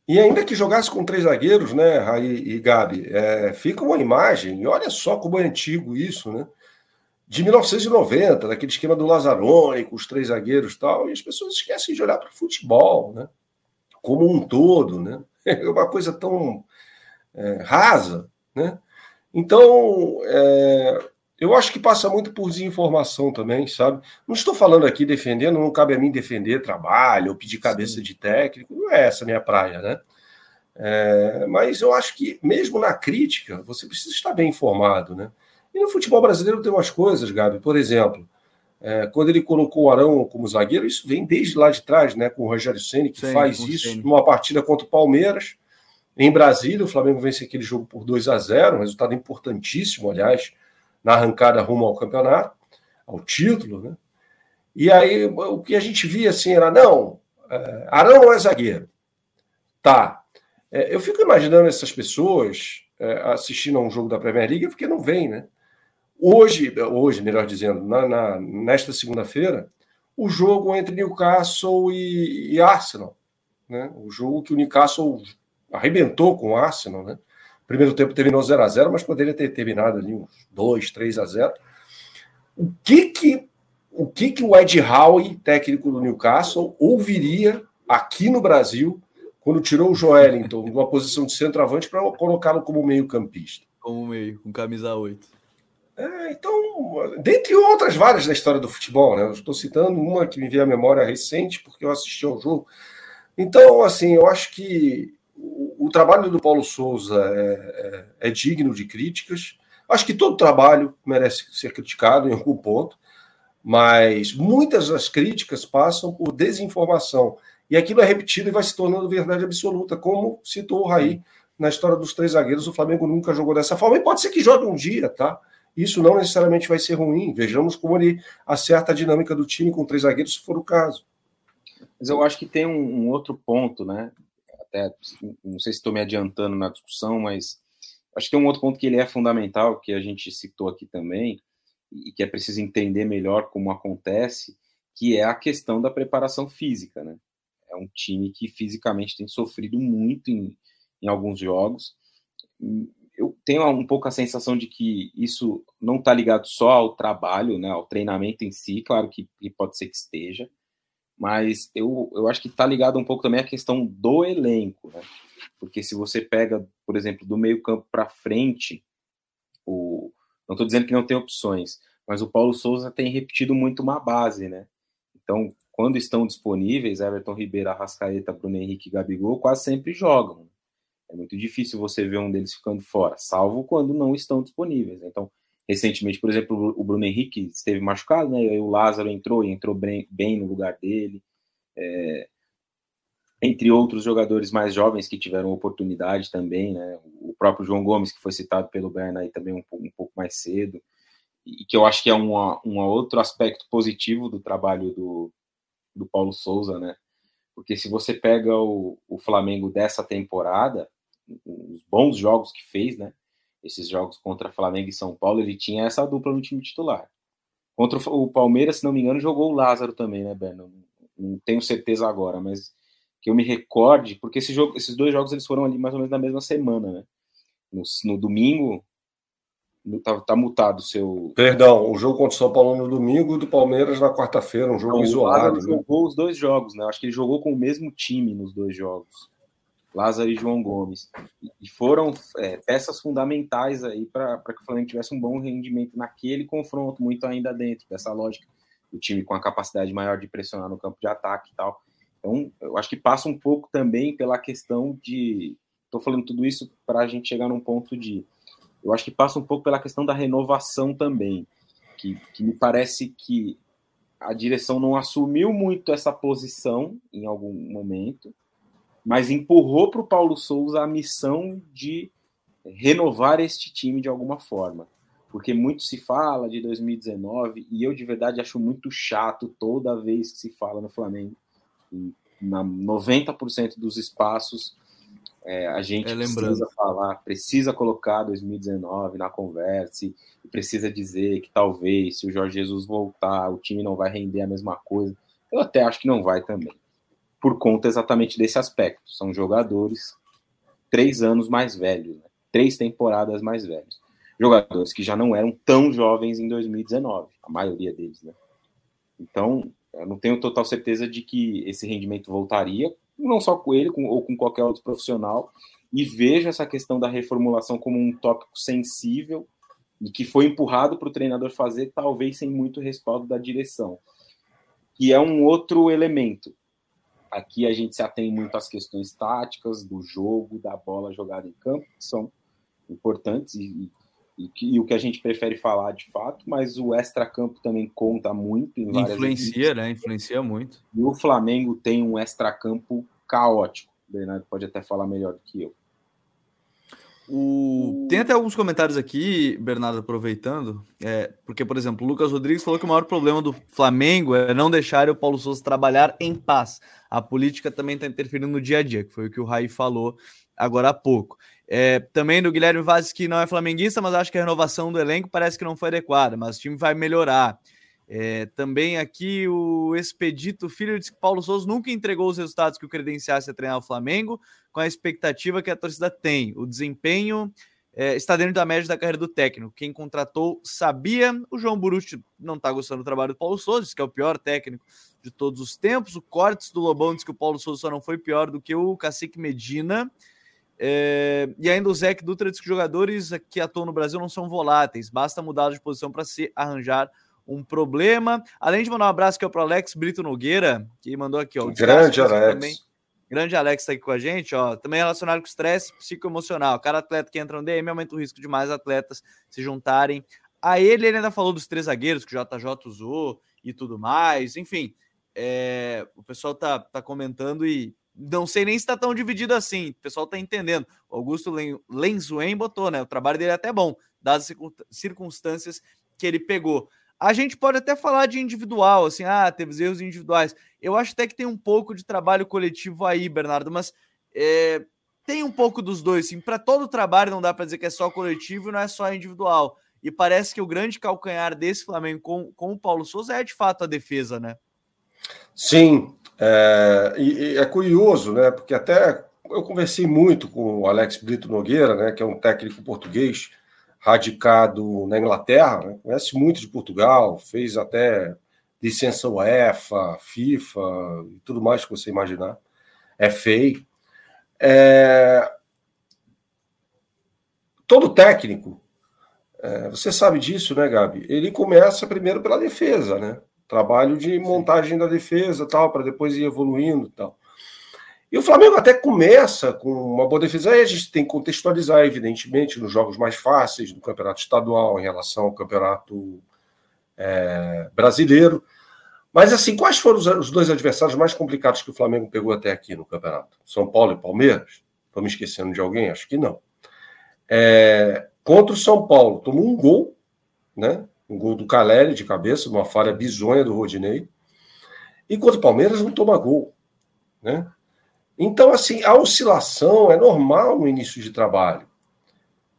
Speaker 2: E ainda que jogasse com três zagueiros, né, Raí e Gabi, é, fica uma imagem, e olha só como é antigo isso, né? De 1990, daquele esquema do Lazzaroni, com os três zagueiros e tal, e as pessoas esquecem de olhar para o futebol, né? Como um todo, né? É uma coisa tão é, rasa, né? Então, é, eu acho que passa muito por desinformação também, sabe? Não estou falando aqui defendendo, não cabe a mim defender trabalho ou pedir cabeça Sim. de técnico, não é essa a minha praia, né? É, mas eu acho que, mesmo na crítica, você precisa estar bem informado, né? E no futebol brasileiro tem umas coisas, Gabi. Por exemplo, é, quando ele colocou o Arão como zagueiro, isso vem desde lá de trás, né? Com o Rogério Ceni que Sim, faz isso numa partida contra o Palmeiras. Em Brasília, o Flamengo vence aquele jogo por 2 a 0 um resultado importantíssimo, aliás, na arrancada rumo ao campeonato, ao título, né? E aí o que a gente via assim era: não, é, Arão não é zagueiro. Tá. É, eu fico imaginando essas pessoas é, assistindo a um jogo da Premier League porque não vem, né? Hoje, hoje melhor dizendo, na, na nesta segunda-feira, o jogo entre Newcastle e, e, Arsenal. Né? O jogo que o Newcastle arrebentou com o Arsenal. Né? Primeiro tempo terminou 0 a 0 mas poderia ter terminado ali uns 2, 3 a 0 O que que o que que o Ed Howe, técnico do Newcastle, ouviria aqui no Brasil quando tirou o Joelinton de uma posição de centroavante para colocá-lo como meio-campista.
Speaker 1: Como meio, com camisa 8.
Speaker 2: É, então, dentre outras várias da história do futebol, né? Eu estou citando uma que me veio à memória recente, porque eu assisti ao jogo. Então, assim, eu acho que o, o trabalho do Paulo Souza é, é, é digno de críticas. Acho que todo trabalho merece ser criticado em algum ponto, mas muitas das críticas passam por desinformação. E aquilo é repetido e vai se tornando verdade absoluta, como citou o Raí na história dos três zagueiros. O Flamengo nunca jogou dessa forma, e pode ser que jogue um dia, tá? Isso não necessariamente vai ser ruim. Vejamos como ele acerta a dinâmica do time com três zagueiros, se for o caso.
Speaker 3: Mas eu acho que tem um, um outro ponto, né? Até não sei se estou me adiantando na discussão, mas acho que tem um outro ponto que ele é fundamental, que a gente citou aqui também, e que é preciso entender melhor como acontece, que é a questão da preparação física, né? É um time que fisicamente tem sofrido muito em, em alguns jogos eu tenho um pouco a sensação de que isso não está ligado só ao trabalho, né, ao treinamento em si, claro que, que pode ser que esteja, mas eu, eu acho que está ligado um pouco também à questão do elenco, né? Porque se você pega, por exemplo, do meio campo para frente, o, não estou dizendo que não tem opções, mas o Paulo Souza tem repetido muito uma base, né? Então, quando estão disponíveis, Everton Ribeiro, Arrascaeta, Bruno Henrique e Gabigol quase sempre jogam. É muito difícil você ver um deles ficando fora, salvo quando não estão disponíveis. Então, recentemente, por exemplo, o Bruno Henrique esteve machucado, né? E o Lázaro entrou e entrou bem, bem no lugar dele. É, entre outros jogadores mais jovens que tiveram oportunidade também, né? O próprio João Gomes, que foi citado pelo Berna aí também um, um pouco mais cedo, e que eu acho que é um, um outro aspecto positivo do trabalho do, do Paulo Souza, né? Porque se você pega o, o Flamengo dessa temporada, os bons jogos que fez, né? Esses jogos contra Flamengo e São Paulo, ele tinha essa dupla no time titular. Contra o Palmeiras, se não me engano, jogou o Lázaro também, né, Ben? Não, tenho certeza agora, mas que eu me recorde, porque esse jogo, esses dois jogos eles foram ali mais ou menos na mesma semana, né? No, no domingo, tá, tá mutado o seu.
Speaker 2: Perdão, o jogo contra o São Paulo no domingo e do Palmeiras na quarta-feira, um jogo não, isolado.
Speaker 3: Ele né? jogou os dois jogos, né? Acho que ele jogou com o mesmo time nos dois jogos. Lázaro e João Gomes. E foram é, peças fundamentais aí para que o Flamengo tivesse um bom rendimento naquele confronto, muito ainda dentro dessa lógica. O time com a capacidade maior de pressionar no campo de ataque e tal. Então, eu acho que passa um pouco também pela questão de. Estou falando tudo isso para a gente chegar num ponto de. Eu acho que passa um pouco pela questão da renovação também. Que, que me parece que a direção não assumiu muito essa posição em algum momento mas empurrou para o Paulo Souza a missão de renovar este time de alguma forma. Porque muito se fala de 2019 e eu de verdade acho muito chato toda vez que se fala no Flamengo. E na 90% dos espaços é, a gente é, precisa falar, precisa colocar 2019 na conversa e precisa dizer que talvez se o Jorge Jesus voltar o time não vai render a mesma coisa. Eu até acho que não vai também por conta exatamente desse aspecto. São jogadores três anos mais velhos, né? três temporadas mais velhos. Jogadores que já não eram tão jovens em 2019, a maioria deles, né? Então, eu não tenho total certeza de que esse rendimento voltaria, não só com ele, com, ou com qualquer outro profissional, e vejo essa questão da reformulação como um tópico sensível e que foi empurrado para o treinador fazer, talvez sem muito respaldo da direção. E é um outro elemento. Aqui a gente se atém muito às questões táticas do jogo, da bola jogada em campo, que são importantes e, e, e o que a gente prefere falar de fato, mas o extra-campo também conta muito.
Speaker 1: Influencia, equipes. né? Influencia muito.
Speaker 3: E o Flamengo tem um extra-campo caótico. O Bernardo pode até falar melhor do que eu.
Speaker 1: O... Tem até alguns comentários aqui, Bernardo, aproveitando, é, porque, por exemplo, o Lucas Rodrigues falou que o maior problema do Flamengo é não deixar o Paulo Souza trabalhar em paz. A política também está interferindo no dia a dia, que foi o que o Raí falou agora há pouco. É, também do Guilherme Vaz, que não é flamenguista, mas acho que a renovação do elenco parece que não foi adequada, mas o time vai melhorar. É, também aqui o Expedito Filho disse que Paulo Souza nunca entregou os resultados que o credenciasse a treinar o Flamengo, com a expectativa que a torcida tem. O desempenho é, está dentro da média da carreira do técnico. Quem contratou sabia. O João Buruti não está gostando do trabalho do Paulo Souza, diz que é o pior técnico de todos os tempos. O Cortes do Lobão diz que o Paulo Souza só não foi pior do que o Cacique Medina. É, e ainda o Zeke Dutra diz que jogadores que atuam no Brasil não são voláteis, basta mudar de posição para se arranjar um problema. Além de mandar um abraço aqui para o Alex Brito Nogueira, que mandou aqui, ó.
Speaker 2: Grande Alex.
Speaker 1: Também, grande Alex está aqui com a gente, ó. Também relacionado com estresse psicoemocional. Cada atleta que entra no DM aumenta o risco de mais atletas se juntarem a ele. Ele ainda falou dos três zagueiros que o JJ usou e tudo mais. Enfim, é, o pessoal tá, tá comentando e não sei nem se está tão dividido assim. O pessoal está entendendo. O Augusto Lenzuen botou, né? O trabalho dele é até bom, dadas as circunstâncias que ele pegou. A gente pode até falar de individual, assim, ah, teve erros individuais. Eu acho até que tem um pouco de trabalho coletivo aí, Bernardo, mas é, tem um pouco dos dois, sim. Para todo trabalho não dá para dizer que é só coletivo e não é só individual. E parece que o grande calcanhar desse Flamengo com, com o Paulo Souza é de fato a defesa, né?
Speaker 2: Sim, é, e, e é curioso, né? Porque até eu conversei muito com o Alex Brito Nogueira, né? Que é um técnico português radicado na Inglaterra, né, conhece muito de Portugal, fez até licença UEFA, FIFA e tudo mais que você imaginar. É feio. É... Todo técnico, é, você sabe disso, né, Gabi? Ele começa primeiro pela defesa, né? Trabalho de montagem da defesa, tal, para depois ir evoluindo, tal. E o Flamengo até começa com uma boa defesa. Aí a gente tem que contextualizar, evidentemente, nos jogos mais fáceis do campeonato estadual em relação ao campeonato é, brasileiro. Mas, assim, quais foram os, dois adversários mais complicados que o Flamengo pegou até aqui no campeonato? São Paulo e Palmeiras? Estou me esquecendo de alguém? Acho que não. É, contra o São Paulo, tomou um gol, né? Um gol do Caleri de cabeça, uma falha bizonha do Rodinei. E contra o Palmeiras não toma gol. Né? Então, assim, a oscilação é normal no início de trabalho.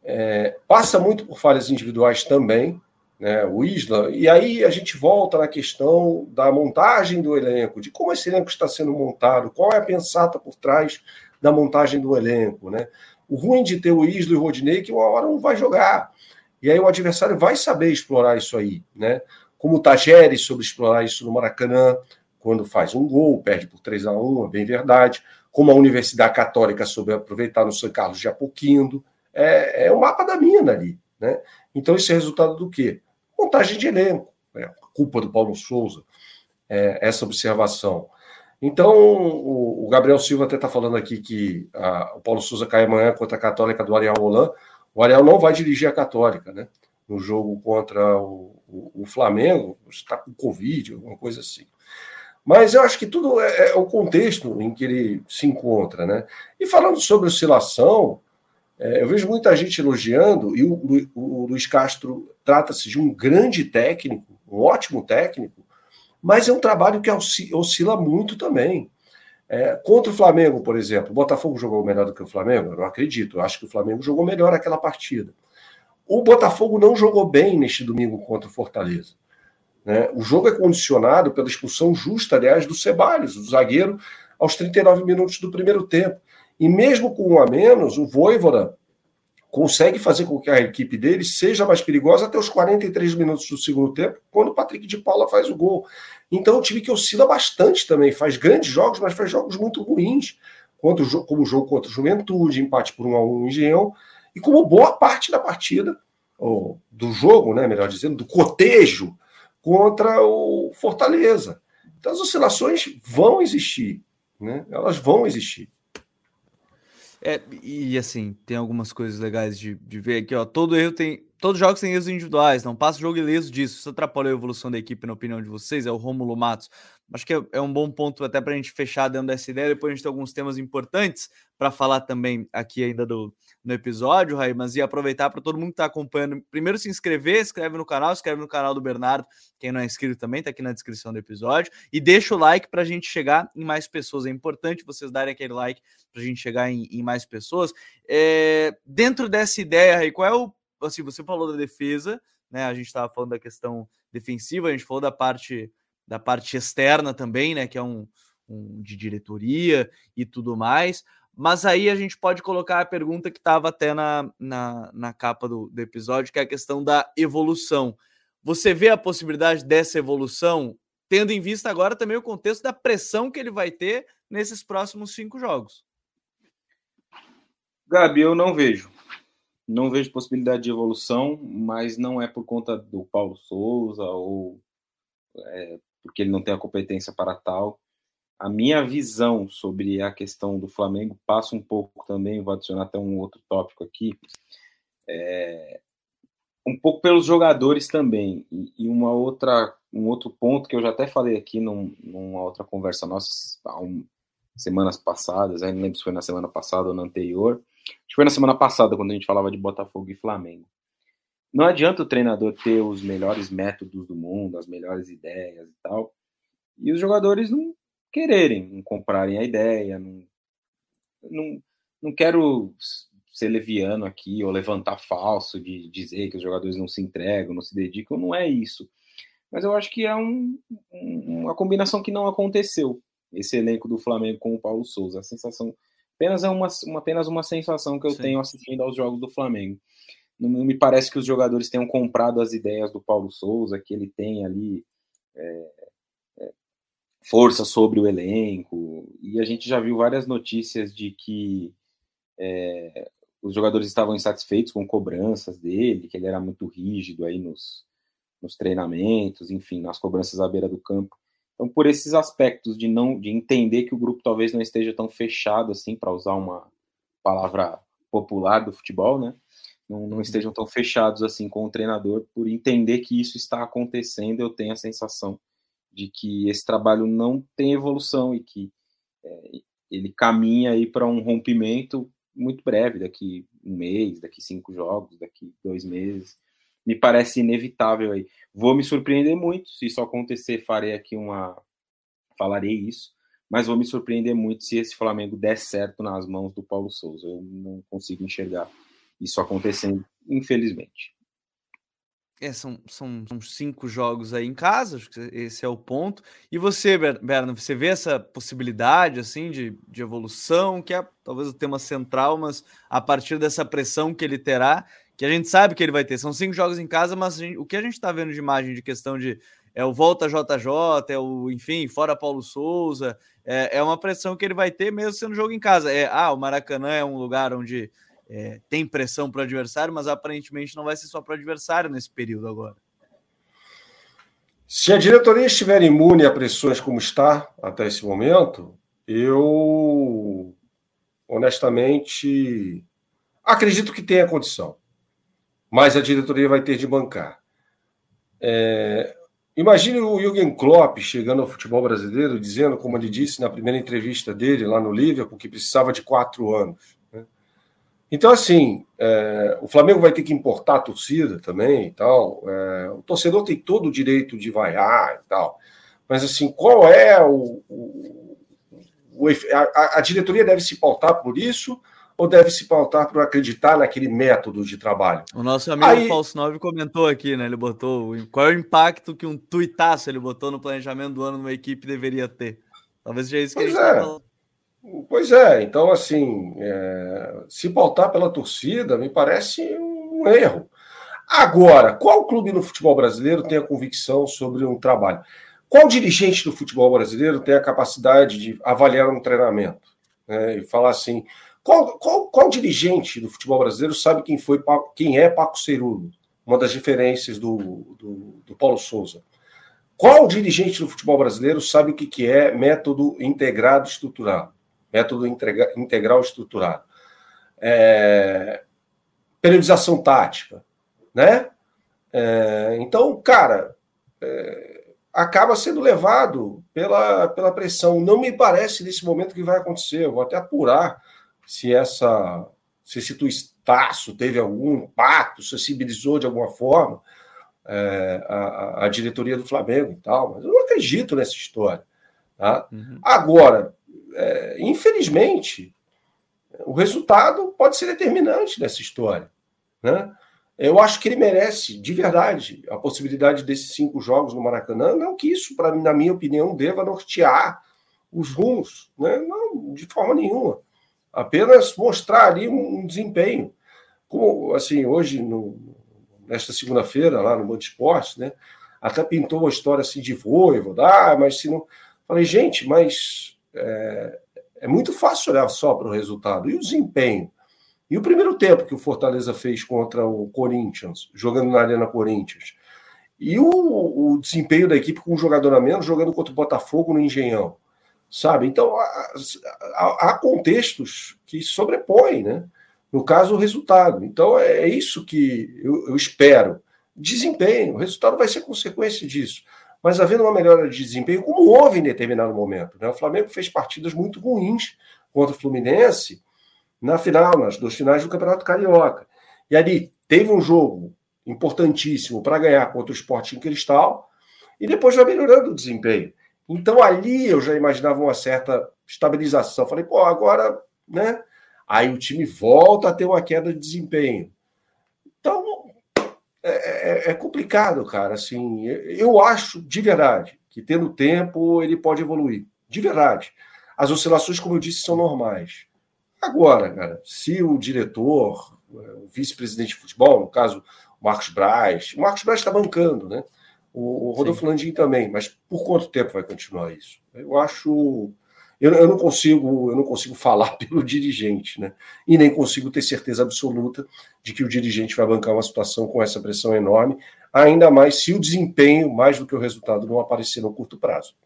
Speaker 2: É, passa muito por falhas individuais também, né? O Isla, e aí a gente volta na questão da montagem do elenco, de como esse elenco está sendo montado, qual é a pensata por trás da montagem do elenco, né? O ruim de ter o Isla e o Rodinei é que uma hora não vai jogar. E aí o adversário vai saber explorar isso aí, né? Como o Tagere soube explorar isso no Maracanã, quando faz um gol, perde por 3 a 1 é bem verdade. Como a Universidade Católica soube aproveitar no São Carlos de Apoquindo. É, é o mapa da mina ali, né? Então isso é resultado do quê? Montagem de elenco, né? culpa do Paulo Souza, é, essa observação. Então, o, o Gabriel Silva até está falando aqui que a, o Paulo Souza cai amanhã contra a Católica do Ariel Roland. O Ariel não vai dirigir a Católica, né? No jogo contra o, o, o Flamengo, está com Covid, alguma coisa assim. Mas eu acho que tudo é, é, o contexto em que ele se encontra, né? E falando sobre oscilação, é, eu vejo muita gente elogiando, e o, o, o Luiz Castro trata-se de um grande técnico, um ótimo técnico, mas é um trabalho que oscila muito também. É, contra o Flamengo, por exemplo, o Botafogo jogou melhor do que o Flamengo? Eu não acredito. Eu acho que o Flamengo jogou melhor aquela partida. O Botafogo não jogou bem neste domingo contra o Fortaleza. Né? O jogo é condicionado pela expulsão justa, aliás, do Ceballos, do zagueiro, aos 39 minutos do primeiro tempo. E mesmo com um a menos, o Voivoda consegue fazer com que a equipe dele seja mais perigosa até os 43 minutos do segundo tempo, quando o Patrick de Paula faz o gol. Então, é um time que oscila bastante também, faz grandes jogos, mas faz jogos muito ruins, como o jogo contra o Juventude, empate por 1 a 1 em Engenhão, e como boa parte da partida, ou do jogo, né, melhor dizendo, do cotejo contra o Fortaleza. Então, as oscilações vão existir, né? elas vão existir.
Speaker 1: É, e assim, tem algumas coisas legais de, de ver aqui, ó. Todo erro tem. Todos os jogos têm erros individuais, não passa o jogo ileso disso. Isso atrapalha a evolução da equipe, na opinião de vocês, é o Rômulo Matos. Acho que é, é um bom ponto até para a gente fechar dentro dessa ideia. Depois a gente tem alguns temas importantes para falar também aqui ainda do, no episódio, Raí, mas ia aproveitar para todo mundo que está acompanhando. Primeiro se inscrever, inscreve no canal, inscreve no canal do Bernardo. Quem não é inscrito também está aqui na descrição do episódio. E deixa o like para a gente chegar em mais pessoas. É importante vocês darem aquele like para a gente chegar em, em mais pessoas. É, dentro dessa ideia, Raí, qual é o. Assim, você falou da defesa, né? A gente estava falando da questão defensiva, a gente falou da parte da parte externa também, né? Que é um, um de diretoria e tudo mais. Mas aí a gente pode colocar a pergunta que estava até na, na, na capa do, do episódio, que é a questão da evolução. Você vê a possibilidade dessa evolução, tendo em vista agora também o contexto da pressão que ele vai ter nesses próximos cinco jogos?
Speaker 3: Gabi, eu não vejo. Não vejo possibilidade de evolução, mas não é por conta do Paulo Souza ou é, porque ele não tem a competência para tal. A minha visão sobre a questão do Flamengo passa um pouco também, vou adicionar até um outro tópico aqui, é, um pouco pelos jogadores também. E, e, uma outra, um outro ponto que eu já até falei aqui num, numa outra conversa nossa há um, semanas passadas, não lembro se foi na semana passada ou na anterior. Acho que foi na semana passada, quando a gente falava de Botafogo e Flamengo. Não adianta o treinador ter os melhores métodos do mundo, as melhores ideias e tal, e os jogadores não quererem, não comprarem a ideia, não, não, não quero ser leviano aqui ou levantar falso de dizer que os jogadores não se entregam, não se dedicam, não é isso. Mas eu acho que é um, uma combinação que não aconteceu. Esse elenco do Flamengo com o Paulo Souza. A sensação apenas é uma, uma apenas uma sensação que eu Sim. tenho assistindo aos jogos do Flamengo. Não, me parece que os jogadores tenham comprado as ideias do Paulo Souza, que ele tem ali é, é, força sobre o elenco. E a gente já viu várias notícias de que é, os jogadores estavam insatisfeitos com cobranças dele, que ele era muito rígido aí nos, nos treinamentos, enfim, nas cobranças à beira do campo. Então, por esses aspectos de não de entender que o grupo talvez não esteja tão fechado assim, para usar uma palavra popular do futebol, né? Não, não, estejam tão fechados assim com o treinador, por entender que isso está acontecendo, eu tenho a sensação de que esse trabalho não tem evolução e que é, ele caminha aí para um rompimento muito breve, daqui um mês, daqui cinco jogos, daqui dois meses. Me parece inevitável aí. Vou me surpreender muito se isso acontecer. Farei aqui uma, falarei isso, mas vou me surpreender muito se esse Flamengo der certo nas mãos do Paulo Souza. Eu não consigo enxergar isso acontecendo, infelizmente.
Speaker 1: É, são, são, são, cinco jogos aí em casa, acho que esse é o ponto. E você, Berno, você vê essa possibilidade assim de, de evolução, que é talvez o tema central, mas a partir dessa pressão que ele terá, que a gente sabe que ele vai ter. São cinco jogos em casa, mas gente, o que a gente está vendo de imagem de questão de é o volta JJ, é o, enfim, fora Paulo Souza, é, é uma pressão que ele vai ter mesmo sendo jogo em casa. É, ah, o Maracanã é um lugar onde é, tem pressão para o adversário, mas aparentemente não vai ser só para o adversário nesse período agora.
Speaker 2: Se a diretoria estiver imune a pressões como está até esse momento, eu honestamente acredito que tenha condição, mas a diretoria vai ter de bancar. É, imagine o Jürgen Klopp chegando ao futebol brasileiro dizendo, como ele disse na primeira entrevista dele lá no Liverpool, que precisava de quatro anos. Então, assim, é, o Flamengo vai ter que importar a torcida também e tal. É, o torcedor tem todo o direito de vaiar e tal. Mas, assim, qual é o. o, o a, a, diretoria deve se pautar por isso ou deve se pautar por acreditar naquele método de trabalho?
Speaker 1: O nosso amigo Aí... Falso 9 comentou aqui, né? Ele botou qual é o impacto que um tuitaço ele botou no planejamento do ano numa equipe deveria ter. Talvez seja isso que pois ele é. falando.
Speaker 2: Pois é, então assim, é, se pautar pela torcida me parece um erro. Agora, qual clube no futebol brasileiro tem a convicção sobre um trabalho? Qual dirigente do futebol brasileiro tem a capacidade de avaliar um treinamento? Né, e falar assim, qual, qual, qual, dirigente do futebol brasileiro sabe quem foi quem é Paco Cerulo? Uma das referências do, do, do Paulo Souza. Qual dirigente do futebol brasileiro sabe o que, que é método integrado estruturado? Método integral estruturado. É, periodização tática, né? É, então, cara, é, acaba sendo levado pela, pela pressão. Não me parece nesse momento que vai acontecer. Eu vou até apurar se essa se esse tuistaço teve algum impacto, sensibilizou de alguma forma é, a, a, diretoria do Flamengo e tal, mas eu não acredito nessa história. Tá? Uhum. Agora, é, infelizmente, o resultado pode ser determinante nessa história. Né? Eu acho que ele merece, de verdade, a possibilidade desses cinco jogos no Maracanã. Não que isso, para na minha opinião, deva nortear os rumos, né? não, de forma nenhuma. apenas mostrar ali um, desempenho. Como, assim, hoje, no, nesta segunda-feira, lá no Band Esportes, né? Até pintou uma história assim de voivo, ah, mas se não. Falei, gente, mas é, é muito fácil olhar só para o resultado. E o desempenho? E o primeiro tempo que o Fortaleza fez contra o Corinthians, jogando na Arena Corinthians. E o, o desempenho da equipe com um jogador a menos, jogando contra o Botafogo no Engenhão. Sabe? Então, há, há, há contextos que sobrepõem, né? No caso, o resultado. Então, é isso que eu, eu espero. Desempenho, o resultado vai ser consequência disso. Mas havendo uma melhora de desempenho, como houve em determinado momento. Né? O Flamengo fez partidas muito ruins contra o Fluminense na final, nas duas finais do Campeonato Carioca. E ali teve um jogo importantíssimo para ganhar contra o Sporting Cristal e depois vai melhorando o desempenho. Então ali eu já imaginava uma certa estabilização. Falei, pô, agora, né? Aí o time volta a ter uma queda de desempenho. Então, é, é, é complicado, cara. Assim, eu acho de verdade que tendo tempo ele pode evoluir. De verdade. As oscilações, como eu disse, são normais. Agora, cara, se o diretor, o vice-presidente de futebol, no caso, o Marcos Braz, o Marcos Braz está bancando, né? O, o Rodolfo Landim também, mas por quanto tempo vai continuar isso? Eu acho eu, eu, não consigo, eu não consigo falar pelo dirigente, né? E nem consigo ter certeza absoluta de que o dirigente vai bancar uma situação com essa pressão enorme, ainda mais se o desempenho, mais do que o resultado, não aparecer no curto prazo.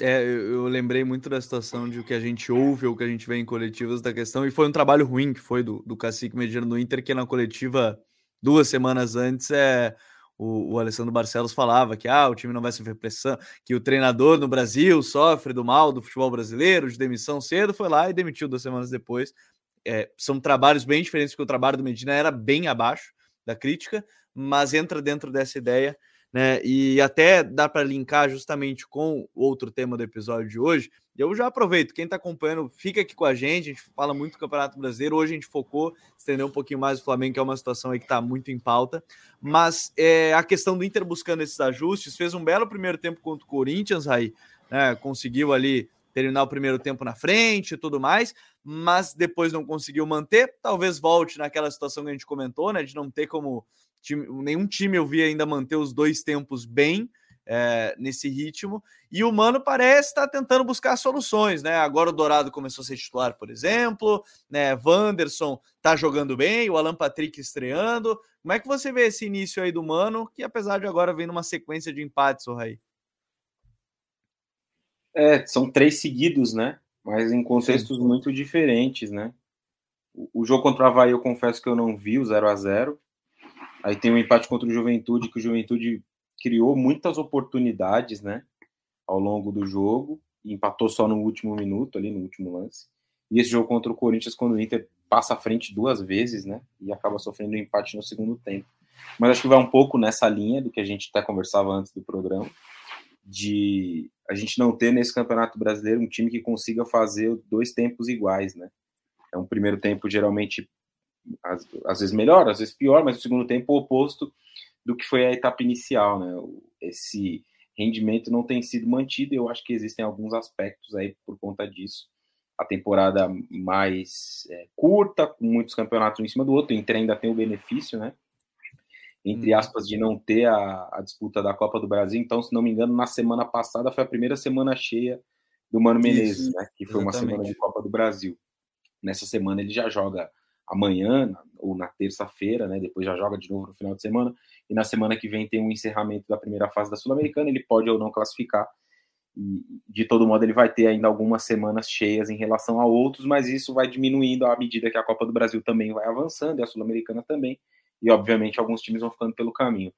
Speaker 1: É, eu, lembrei muito da situação de o que a gente ouve ou que a gente vê em coletivas da questão, e foi um trabalho ruim que foi do, do Cacique Mediano no Inter, que na coletiva duas semanas antes é o, o, Alessandro Barcelos falava que ah, o time não vai sofrer pressão, que o treinador no Brasil sofre do mal do futebol brasileiro, de demissão cedo, foi lá e demitiu duas semanas depois. É, são trabalhos bem diferentes, porque o trabalho do Medina era bem abaixo da crítica, mas entra dentro dessa ideia né? E até dá para linkar justamente com outro tema do episódio de hoje. Eu já aproveito, quem está acompanhando, fica aqui com a gente. A gente fala muito do Campeonato Brasileiro. Hoje a gente focou, estendeu um pouquinho mais o Flamengo, que é uma situação aí que está muito em pauta. Mas é, a questão do Inter buscando esses ajustes, fez um belo primeiro tempo contra o Corinthians, aí, né? Conseguiu ali terminar o primeiro tempo na frente e tudo mais, mas depois não conseguiu manter. Talvez volte naquela situação que a gente comentou, né? De não ter como Time, nenhum time eu vi ainda manter os dois tempos bem é, nesse ritmo. E o Mano parece estar tá tentando buscar soluções, né? Agora o Dourado começou a ser titular, por exemplo, né? Wanderson tá jogando bem, o Alan Patrick estreando. Como é que você vê esse início aí do Mano, que apesar de agora vir numa sequência de empates, o Raí?
Speaker 3: É, são três seguidos, né? Mas em contextos Sim. muito diferentes, né? O, o jogo contra o Havaí, eu confesso que eu não vi o 0 a 0 Aí tem um empate contra o Juventude, que o Juventude criou muitas oportunidades, né? Ao longo do jogo, empatou só no último minuto, ali no último lance. E esse jogo contra o Corinthians, quando o Inter passa à frente duas vezes, né? E acaba sofrendo um empate no segundo tempo. Mas acho que vai um pouco nessa linha do que a gente até conversava antes do programa, de a gente não ter nesse Campeonato Brasileiro um time que consiga fazer dois tempos iguais, né? É um primeiro tempo geralmente às, às, vezes melhor, às vezes pior, mas o segundo tempo o oposto do que foi a etapa inicial, né? Esse rendimento não tem sido mantido, e eu acho que existem alguns aspectos aí por conta disso. A temporada mais é, curta, com muitos campeonatos um em cima do outro, o Inter ainda tem o benefício, né? Entre hum. aspas, de não ter a, a disputa da Copa do Brasil. Então, se não me engano, na semana passada foi a primeira semana cheia do Mano Menezes, Isso, né? Que foi exatamente. uma semana de Copa do Brasil. Nessa semana ele já joga amanhã ou na terça-feira, né? Depois já joga de novo no final de semana. E na semana que vem tem um encerramento da primeira fase da Sul-Americana. Ele pode ou não classificar. E, de todo modo, ele vai ter ainda algumas semanas cheias em relação a outros, mas isso vai diminuindo à medida que a Copa do Brasil também vai avançando e a Sul-Americana também. E, obviamente, alguns times vão ficando pelo caminho.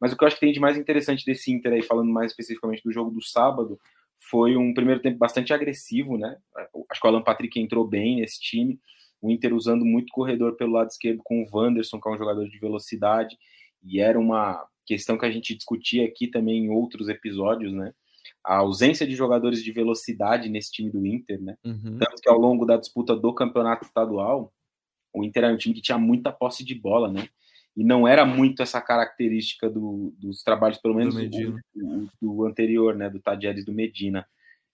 Speaker 3: Mas o que eu acho que tem de mais interessante desse Inter aí, falando mais especificamente do jogo do sábado, foi um primeiro tempo bastante agressivo, né? Acho que o Alan Patrick entrou bem nesse time o Inter usando muito corredor pelo lado esquerdo com o Wanderson, que é um jogador de velocidade, e era uma questão que a gente discutia aqui também em outros episódios, né? A ausência de jogadores de velocidade nesse time do Inter, né? Uhum. Tanto que ao longo da disputa do campeonato estadual, o Inter era um time que tinha muita posse de bola, né? E não era muito essa característica do, dos trabalhos, pelo menos do, do, do, anterior, né? Do Tadieres do Medina.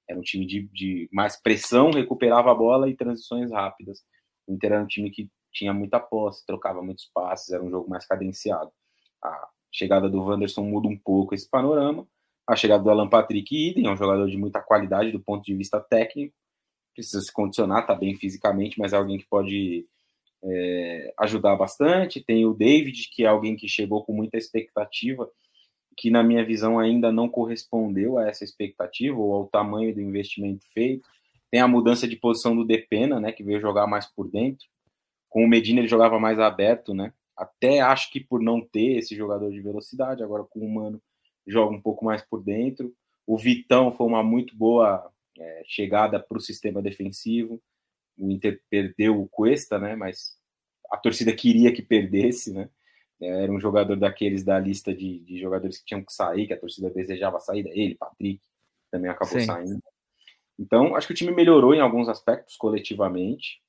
Speaker 3: Era um time de, de mais pressão, recuperava a bola e transições rápidas. O Inter era um time que tinha muita posse, trocava muitos passes, era um jogo mais cadenciado. A chegada do Wanderson muda um pouco esse panorama. A chegada do Alan Patrick Idem, é um jogador de muita qualidade do ponto de vista técnico, precisa se condicionar, tá bem fisicamente, mas é alguém que pode é, ajudar bastante. Tem o David, que é alguém que chegou com muita expectativa, que na minha visão ainda não correspondeu a essa expectativa ou ao tamanho do investimento feito. Tem a mudança de posição do Depena, né, que veio jogar mais por dentro. Com o Medina ele jogava mais aberto, né? Até acho que por não ter esse jogador de velocidade, agora com o Mano joga um pouco mais por dentro. O Vitão foi uma muito boa é, chegada para o sistema defensivo. O Inter perdeu o Cuesta, né? Mas a torcida queria que perdesse, né? Era um jogador daqueles da lista de, de jogadores que tinham que sair, que a torcida desejava sair, ele, Patrick, também acabou Sim. saindo. Então, acho que o time melhorou em alguns aspectos coletivamente.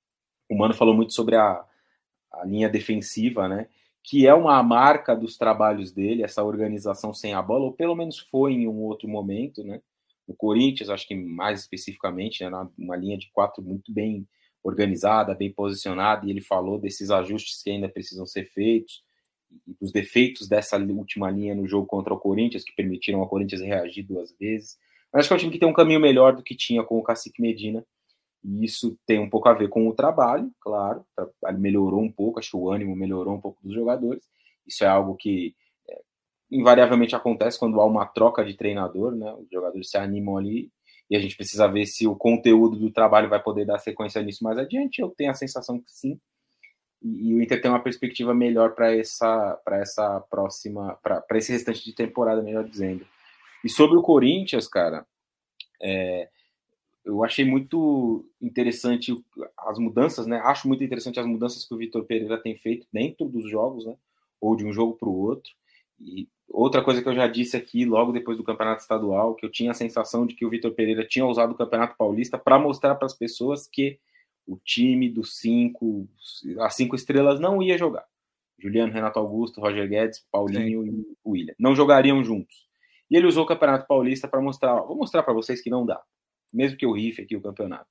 Speaker 3: O Mano falou muito sobre a, a linha defensiva, né? Que é uma marca dos trabalhos dele, essa organização sem a bola, ou pelo menos foi em um outro momento, né? No Corinthians, acho que mais especificamente, né? uma linha de quatro muito bem organizada, bem posicionada, e ele falou desses ajustes que ainda precisam ser feitos, e dos defeitos dessa última linha no jogo contra o Corinthians, que permitiram ao Corinthians reagir duas vezes. Mas acho que é um time que tem um caminho melhor do que tinha com o Cacique Medina, e isso tem um pouco a ver com o trabalho, claro. Tá, melhorou um pouco, acho que o ânimo melhorou um pouco dos jogadores. Isso é algo que é, invariavelmente acontece quando há uma troca de treinador, né? Os jogadores se animam ali e a gente precisa ver se o conteúdo do trabalho vai poder dar sequência nisso mais adiante. Eu tenho a sensação que sim. E, o Inter tem uma perspectiva melhor para essa, essa próxima, para esse restante de temporada, melhor dizendo. E sobre o Corinthians, cara, é, eu achei muito interessante as mudanças, né? Acho muito interessante as mudanças que o Vitor Pereira tem feito dentro dos jogos, né? Ou de um jogo para o outro. E outra coisa que eu já disse aqui, logo depois do Campeonato Estadual, que eu tinha a sensação de que o Vitor Pereira tinha usado o Campeonato Paulista para mostrar para as pessoas que o time dos cinco, as cinco estrelas não ia jogar. Juliano, Renato Augusto, Roger Guedes, Paulinho Sim. e William. Não jogariam juntos. E ele usou o Campeonato Paulista para mostrar, ó, vou mostrar para vocês que não dá mesmo que eu rife aqui o campeonato.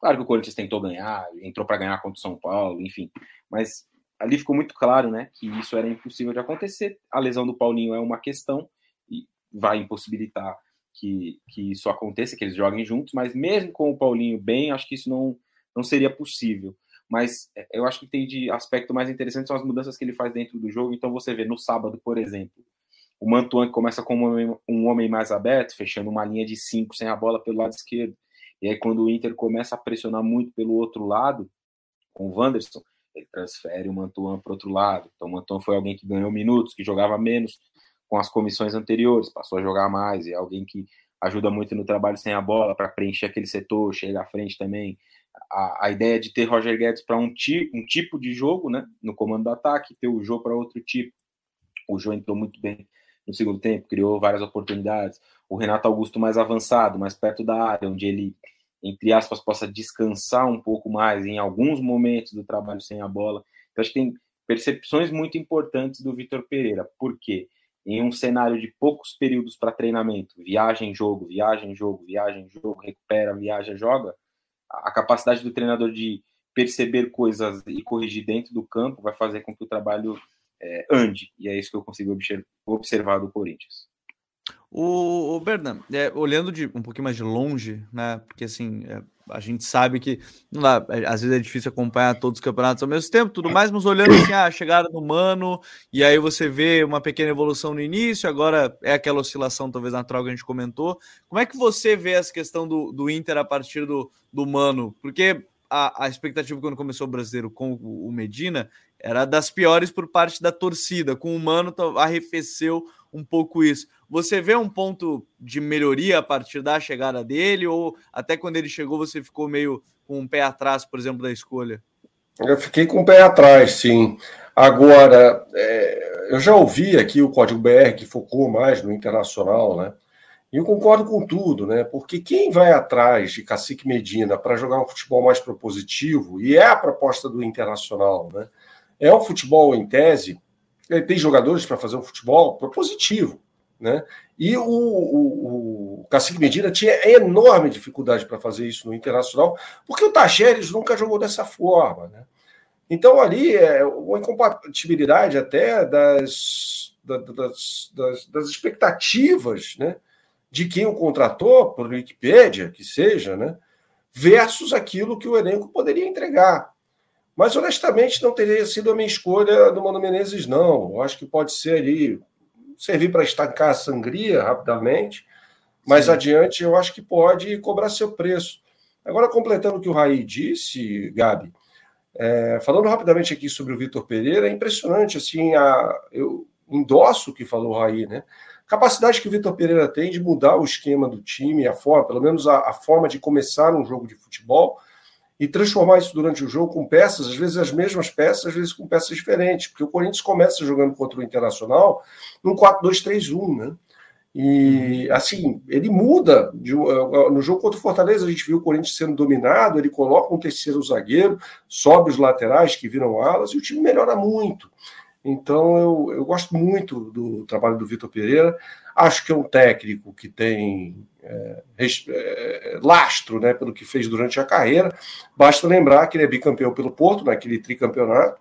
Speaker 3: Claro que o Corinthians tentou ganhar, entrou para ganhar contra o São Paulo, enfim, mas ali ficou muito claro, né, que isso era impossível de acontecer. A lesão do Paulinho é uma questão e vai impossibilitar que, que isso aconteça, que eles joguem juntos, mas mesmo com o Paulinho bem, acho que isso não, não seria possível. Mas é, eu acho que tem de aspecto mais interessante são as mudanças que ele faz dentro do jogo. Então você vê no sábado, por exemplo, o Mantuan começa com um homem, mais aberto, fechando uma linha de cinco sem a bola pelo lado esquerdo. E aí, quando o Inter começa a pressionar muito pelo outro lado, com o Wanderson, ele transfere o Mantuan para outro lado. Então, o Mantuan foi alguém que ganhou minutos, que jogava menos com as comissões anteriores, passou a jogar mais, é alguém que ajuda muito no trabalho sem a bola para preencher aquele setor, chega à frente também. A, a ideia de ter Roger Guedes para um, ti, um tipo de jogo, né, no comando do ataque, ter o Jô para outro tipo. O Jô entrou muito bem no segundo tempo, criou várias oportunidades. O Renato Augusto mais avançado, mais perto da área, onde ele, entre aspas, possa descansar um pouco mais em alguns momentos do trabalho sem a bola. Então, acho que tem percepções muito importantes do Vitor Pereira, porque em um cenário de poucos períodos para treinamento, viagem, jogo, viagem, jogo, viagem, jogo, recupera, viaja, joga, a capacidade do treinador de perceber coisas e corrigir dentro do campo vai fazer com que o trabalho é, ande. E é isso que eu consigo observar do Corinthians.
Speaker 1: O, o Bernan, é, olhando de um pouquinho mais de longe, né? Porque assim, é, a gente sabe que não dá, é, às vezes é difícil acompanhar todos os campeonatos ao mesmo tempo, tudo mais, mas olhando assim, ah, a chegada do Mano, e aí você vê uma pequena evolução no início, agora é aquela oscilação, talvez natural que a gente comentou. Como é que você vê essa questão do, do Inter a partir do, do Mano? Porque a, a expectativa quando começou o brasileiro com o Medina era das piores por parte da torcida. Com o Mano arrefeceu um pouco isso. Você vê um ponto de melhoria a partir da chegada dele ou até quando ele chegou você ficou meio com um pé atrás, por exemplo, da escolha?
Speaker 2: Eu fiquei com o pé atrás, sim. Agora, é, eu já ouvi aqui o Código BR que focou mais no internacional, né? E eu concordo com tudo, né? Porque quem vai atrás de Cacique Medina para jogar um futebol mais propositivo, e é a proposta do Internacional, né? É um futebol em tese, ele tem jogadores para fazer um futebol propositivo, né? E o, o, o Cacique Medina tinha enorme dificuldade para fazer isso no Internacional, porque o Tajeres nunca jogou dessa forma, né? Então ali é uma incompatibilidade até das, das, das, das expectativas, né? De quem o contratou, por Wikipédia, que seja, né? Versus aquilo que o elenco poderia entregar. Mas, honestamente, não teria sido a minha escolha do Mano Menezes, não. Eu acho que pode ser ali, servir para estancar a sangria rapidamente, mas Sim. adiante eu acho que pode cobrar seu preço. Agora, completando o que o Raí disse, Gabi, é, falando rapidamente aqui sobre o Vitor Pereira, é impressionante, assim, a, eu endosso o que falou o Raí, né? Capacidade que o Vitor Pereira tem de mudar o esquema do time, a forma, pelo menos a, a forma de começar um jogo de futebol, e transformar isso durante o jogo com peças, às vezes as mesmas peças, às vezes com peças diferentes, porque o Corinthians começa jogando contra o Internacional num 4-2-3-1, né? E assim, ele muda. Eh, no jogo contra o Fortaleza, a gente viu o Corinthians sendo dominado, ele coloca um terceiro zagueiro, sobe os laterais que viram alas e o time melhora muito. Então eu, eu gosto muito do trabalho do Vitor Pereira. Acho que é um técnico que tem lastro né, pelo que fez durante a carreira. Basta lembrar que ele é bicampeão pelo Porto, naquele tricampeonato,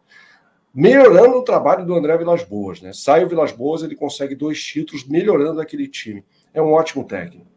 Speaker 2: melhorando o trabalho do André Vilas Boas. Né? Sai o Vilas Boas, ele consegue dois títulos melhorando aquele time. É um ótimo técnico.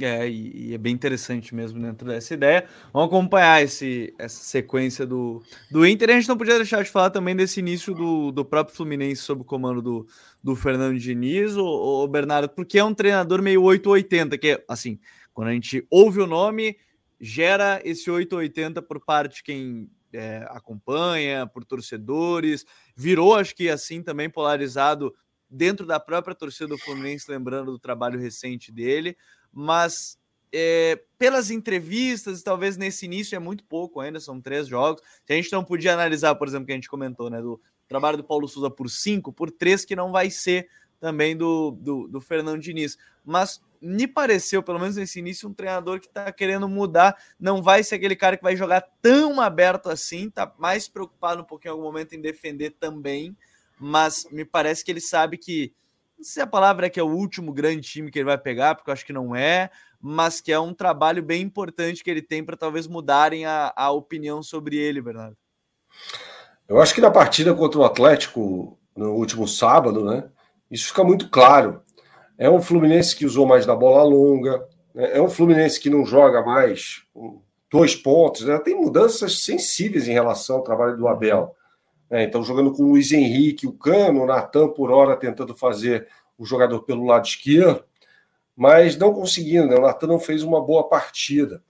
Speaker 1: É, e, e, é bem interessante mesmo dentro dessa ideia. Vamos acompanhar esse, essa sequência do, do Inter. E a gente não podia deixar de falar também desse início do, do próprio Fluminense sob o comando do, do Fernando Diniz, o, o Bernardo, porque é um treinador meio 880, que assim, quando a gente ouve o nome, gera esse 880 por parte de quem é, acompanha, por torcedores. Virou, acho que assim, também polarizado dentro da própria torcida do Fluminense, lembrando do trabalho recente dele mas é, pelas entrevistas, talvez nesse início é muito pouco ainda, são três jogos. Se a gente não podia analisar, por exemplo, que a gente comentou, né, do trabalho do Paulo Souza por cinco, por três que não vai ser também do, do, do Fernando Diniz. Mas me pareceu, pelo menos nesse início, um treinador que está querendo mudar. Não vai ser aquele cara que vai jogar tão aberto assim, tá mais preocupado um pouquinho em algum momento em defender também. Mas me parece que ele sabe que não sei se a palavra é que é o último grande time que ele vai pegar, porque eu acho que não é, mas que é um trabalho bem importante que ele tem para talvez mudarem a, a opinião sobre ele, Bernardo.
Speaker 2: Eu acho que na partida contra o Atlético, no último sábado, né? Isso fica muito claro. É um Fluminense que usou mais da bola longa, né, é um Fluminense que não joga mais dois pontos, né? tem mudanças sensíveis em relação ao trabalho do Abel. É, então, jogando com o Luiz Henrique, o Cano, o Natan, por hora, tentando fazer o jogador pelo lado esquerdo, mas não conseguindo. Né? O Natan não fez uma boa partida.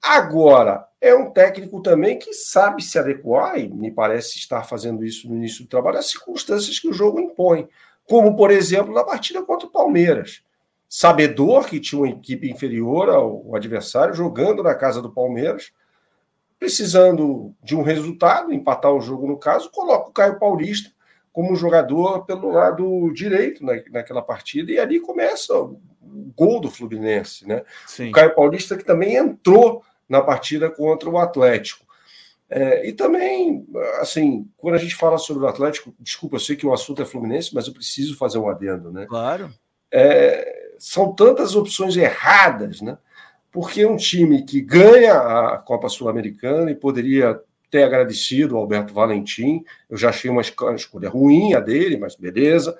Speaker 2: Agora, é um técnico também que sabe se adequar, e me parece estar fazendo isso no início do trabalho, às circunstâncias que o jogo impõe. Como, por exemplo, na partida contra o Palmeiras. Sabedor que tinha uma equipe inferior ao adversário, jogando na casa do Palmeiras, precisando de um resultado, empatar o jogo no caso, coloca o Caio Paulista como jogador pelo lado direito na, naquela partida, e ali começa o gol do Fluminense. Né? Sim. O Caio Paulista que também entrou na partida contra o Atlético. É, e também, assim, quando a gente fala sobre o Atlético, desculpa, eu sei que o assunto é Fluminense, mas eu preciso fazer um adendo, né?
Speaker 1: Claro.
Speaker 2: É, são tantas opções erradas, né? Porque é um time que ganha a Copa Sul-Americana e poderia ter agradecido ao Alberto Valentim. Eu já achei uma escolha ruim a dele, mas beleza.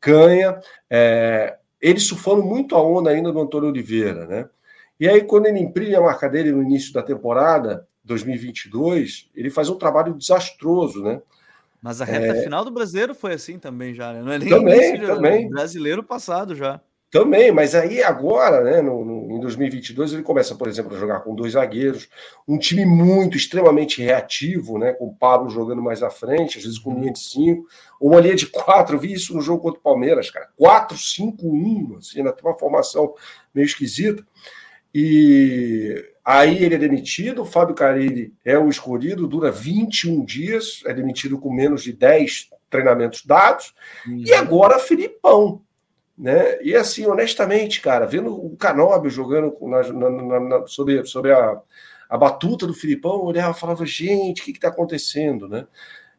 Speaker 2: Ganha. É, ele surfando muito a onda ainda do Antônio Oliveira, né? E aí, quando ele imprime a marca dele no início da temporada 2022, ele faz um trabalho desastroso, né?
Speaker 1: Mas a reta é... final do brasileiro foi assim também já, né? Não é nem
Speaker 2: também, também.
Speaker 1: brasileiro passado já.
Speaker 2: Também, mas aí agora, né, no, no, em 2022, ele começa, por exemplo, a jogar com dois zagueiros, um time muito, extremamente reativo, né, com o Pablo jogando mais à frente, às vezes com linha de cinco, uma linha de quatro, vi isso no jogo contra o Palmeiras, cara, 4-5-1, assim, né, uma formação meio esquisita, e aí ele é demitido, o Fábio Carilli é o escolhido, dura 21 dias, é demitido com menos de 10 treinamentos dados, uhum. e agora Filipão, né? E assim, honestamente, cara, vendo o Canóbio jogando na, na, na, sobre, sobre a, a batuta do Filipão, eu olhava e falava, gente, o que está acontecendo, né?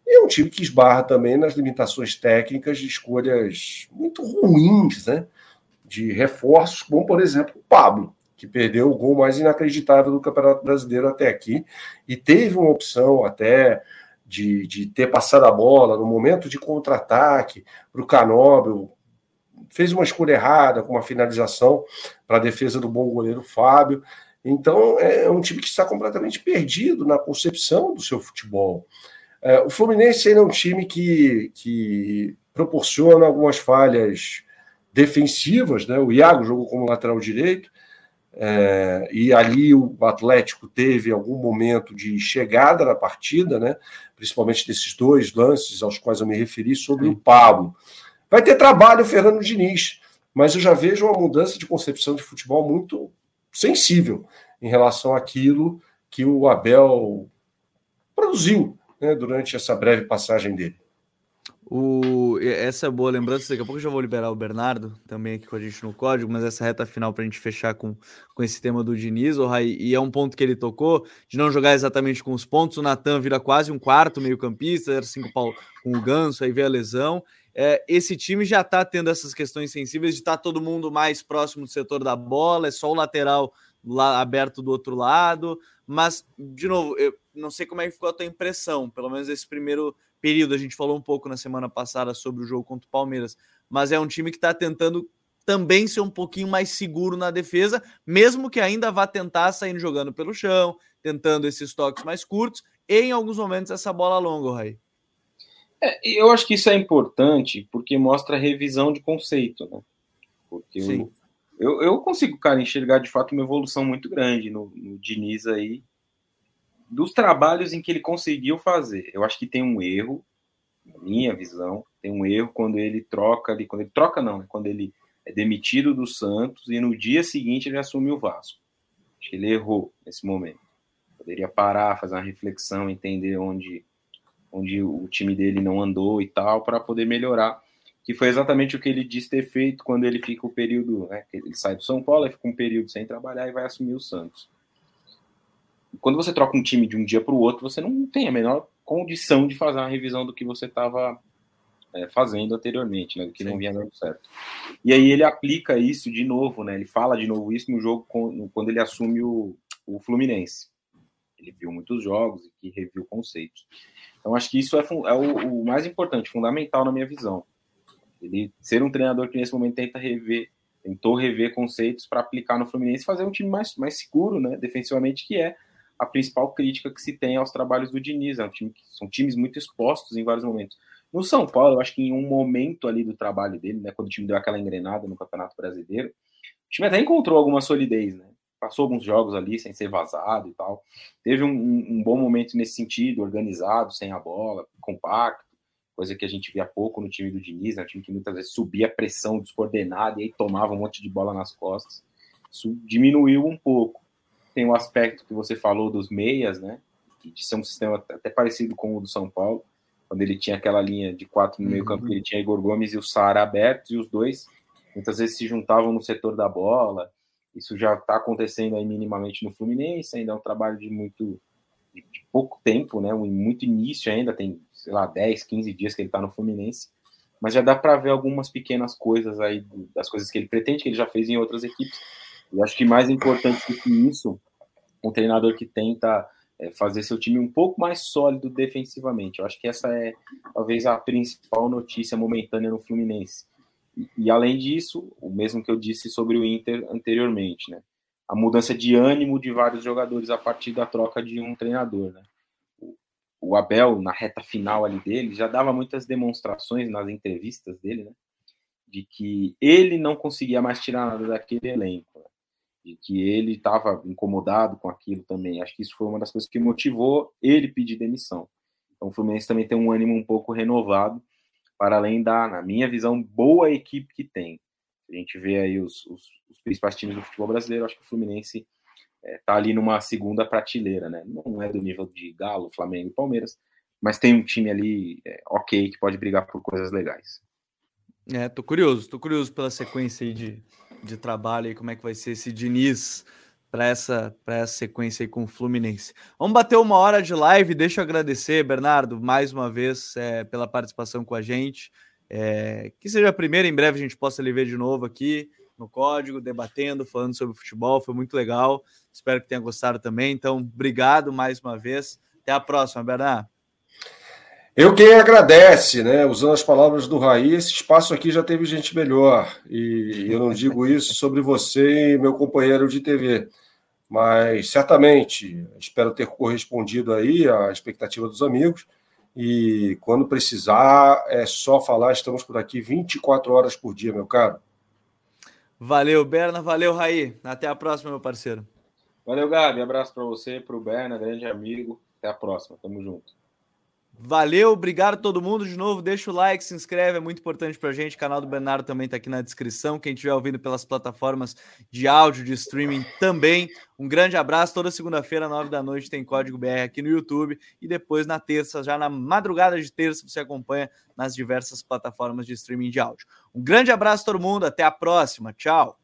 Speaker 2: E é um time que esbarra também nas limitações técnicas de escolhas muito ruins, né? De reforços, como por exemplo o Pablo, que perdeu o gol mais inacreditável do Campeonato Brasileiro até aqui, e teve uma opção até de, de ter passado a bola no momento de contra-ataque para o Canóbio, fez uma escolha errada com uma finalização para a defesa do bom goleiro Fábio. Então é um time que está completamente perdido na concepção do seu futebol. É, o Fluminense é um time que, que proporciona algumas falhas defensivas, né? O Iago jogou como lateral direito, é, e ali o Atlético teve algum momento de chegada na partida, né? principalmente desses dois lances aos quais eu me referi sobre Sim. o Pablo. Vai ter trabalho o Fernando Diniz, mas eu já vejo uma mudança de concepção de futebol muito sensível em relação àquilo que o Abel produziu né, durante essa breve passagem dele.
Speaker 1: O, essa é boa lembrança. Daqui a pouco eu já vou liberar o Bernardo também aqui com a gente no código, mas essa reta final para a gente fechar com, com esse tema do Diniz, e é um ponto que ele tocou de não jogar exatamente com os pontos. O Natan vira quase um quarto meio-campista, era cinco pau com o Ganso, aí vê a lesão. É, esse time já está tendo essas questões sensíveis de estar tá todo mundo mais próximo do setor da bola, é só o lateral lá aberto do outro lado. Mas, de novo, eu não sei como é que ficou a tua impressão, pelo menos esse primeiro período. A gente falou um pouco na semana passada sobre o jogo contra o Palmeiras, mas é um time que está tentando também ser um pouquinho mais seguro na defesa, mesmo que ainda vá tentar sair jogando pelo chão, tentando esses toques mais curtos e em alguns momentos essa bola longa, Rai.
Speaker 3: É, eu acho que isso é importante porque mostra revisão de conceito, né? Porque eu, eu, eu, consigo, cara, enxergar de fato uma evolução muito grande no, no Diniz aí dos trabalhos em que ele conseguiu fazer. Eu acho que tem um erro, na minha visão, tem um erro quando ele troca ali, quando ele troca não, né? quando ele é demitido do Santos e no dia seguinte ele assume o Vasco. Acho que ele errou nesse momento. Poderia parar, fazer uma reflexão, entender onde, onde o time dele não andou e tal, para poder melhorar. Que foi exatamente o que ele disse ter feito quando ele fica o período, né? Ele sai do São Paulo, fica um período sem trabalhar e vai assumir o Santos quando você troca um time de um dia para o outro, você não tem a menor condição de fazer uma revisão do que você estava é, fazendo anteriormente, né, do que Sim. não vinha dando certo. E aí ele aplica isso de novo, né, ele fala de novo isso no jogo com, quando ele assume o, o Fluminense. Ele viu muitos jogos e reviu conceitos. Então acho que isso é, é o, o, mais importante, fundamental na minha visão. Ele ser um treinador que nesse momento tenta rever, tentou rever conceitos para aplicar no Fluminense, fazer um time mais, mais seguro, né, defensivamente, que é a principal crítica que se tem aos trabalhos do Diniz. É um time que, são times muito expostos em vários momentos. No São Paulo, eu acho que em um momento ali do trabalho dele, né, quando o time deu aquela engrenada no Campeonato Brasileiro, o time até encontrou alguma solidez, né? Passou alguns jogos ali sem ser vazado e tal. Teve um, um, um bom momento nesse sentido, organizado, sem a bola, compacto, coisa que a gente via pouco no time do Diniz, né? Um time que muitas vezes subia a pressão descoordenada e aí tomava um monte de bola nas costas. Isso diminuiu um pouco tem o aspecto que você falou dos meias, né? De ser um sistema até parecido com o do São Paulo, quando ele tinha aquela linha de quatro no meio-campo, uhum. ele tinha Igor Gomes e o Sara abertos, e os dois muitas vezes se juntavam no setor da bola. Isso já está acontecendo aí minimamente no Fluminense, ainda é um trabalho de muito de pouco tempo, né? Muito início ainda, tem, sei lá, 10, 15 dias que ele está no Fluminense, mas já dá para ver algumas pequenas coisas aí das coisas que ele pretende, que ele já fez em outras equipes eu acho que mais importante do que isso, um treinador que tenta é, fazer seu time um pouco mais sólido defensivamente. Eu acho que essa é talvez a principal notícia momentânea no Fluminense. E, e, além disso, o mesmo que eu disse sobre o Inter anteriormente, né? A mudança de ânimo de vários jogadores a partir da troca de um treinador, né? O, Abel, na reta final ali dele, já dava muitas demonstrações nas entrevistas dele, né? De que ele não conseguia mais tirar nada daquele elenco. Né? de que ele estava incomodado com aquilo também. Acho que isso foi uma das coisas que motivou ele pedir demissão. Então o Fluminense também tem um ânimo um pouco renovado, para além da, na minha visão, boa equipe que tem. A gente vê aí os, os, os principais times do futebol brasileiro, acho que o Fluminense está é, tá ali numa segunda prateleira, né? Não é do nível de Galo, Flamengo e Palmeiras, mas tem um time ali é, ok que pode brigar por coisas legais.
Speaker 1: É, tô curioso, tô curioso pela sequência aí de, de trabalho e como é que vai ser esse Diniz para essa, essa sequência aí com o Fluminense. Vamos bater uma hora de live. Deixa eu agradecer, Bernardo, mais uma vez é, pela participação com a gente. É, que seja a primeira, em breve a gente possa lhe ver de novo aqui no código, debatendo, falando sobre futebol. Foi muito legal. Espero que tenha gostado também. Então, obrigado mais uma vez. Até a próxima, Bernardo.
Speaker 2: Eu quem agradece, né? Usando as palavras do Raí, esse espaço aqui já teve gente melhor. E eu não digo isso sobre você e meu companheiro de TV. Mas certamente espero ter correspondido aí à expectativa dos amigos. E quando precisar, é só falar. Estamos por aqui 24 horas por dia, meu caro.
Speaker 1: Valeu, Berna. Valeu, Raí. Até a próxima, meu parceiro.
Speaker 3: Valeu, Gabi. Abraço para você, para o Berna, grande amigo. Até a próxima. Tamo junto.
Speaker 1: Valeu, obrigado todo mundo de novo. Deixa o like, se inscreve, é muito importante pra gente. O canal do Bernardo também tá aqui na descrição. Quem estiver ouvindo pelas plataformas de áudio, de streaming também. Um grande abraço. Toda segunda-feira, nove da noite, tem código BR aqui no YouTube. E depois na terça, já na madrugada de terça, você acompanha nas diversas plataformas de streaming de áudio. Um grande abraço todo mundo, até a próxima. Tchau.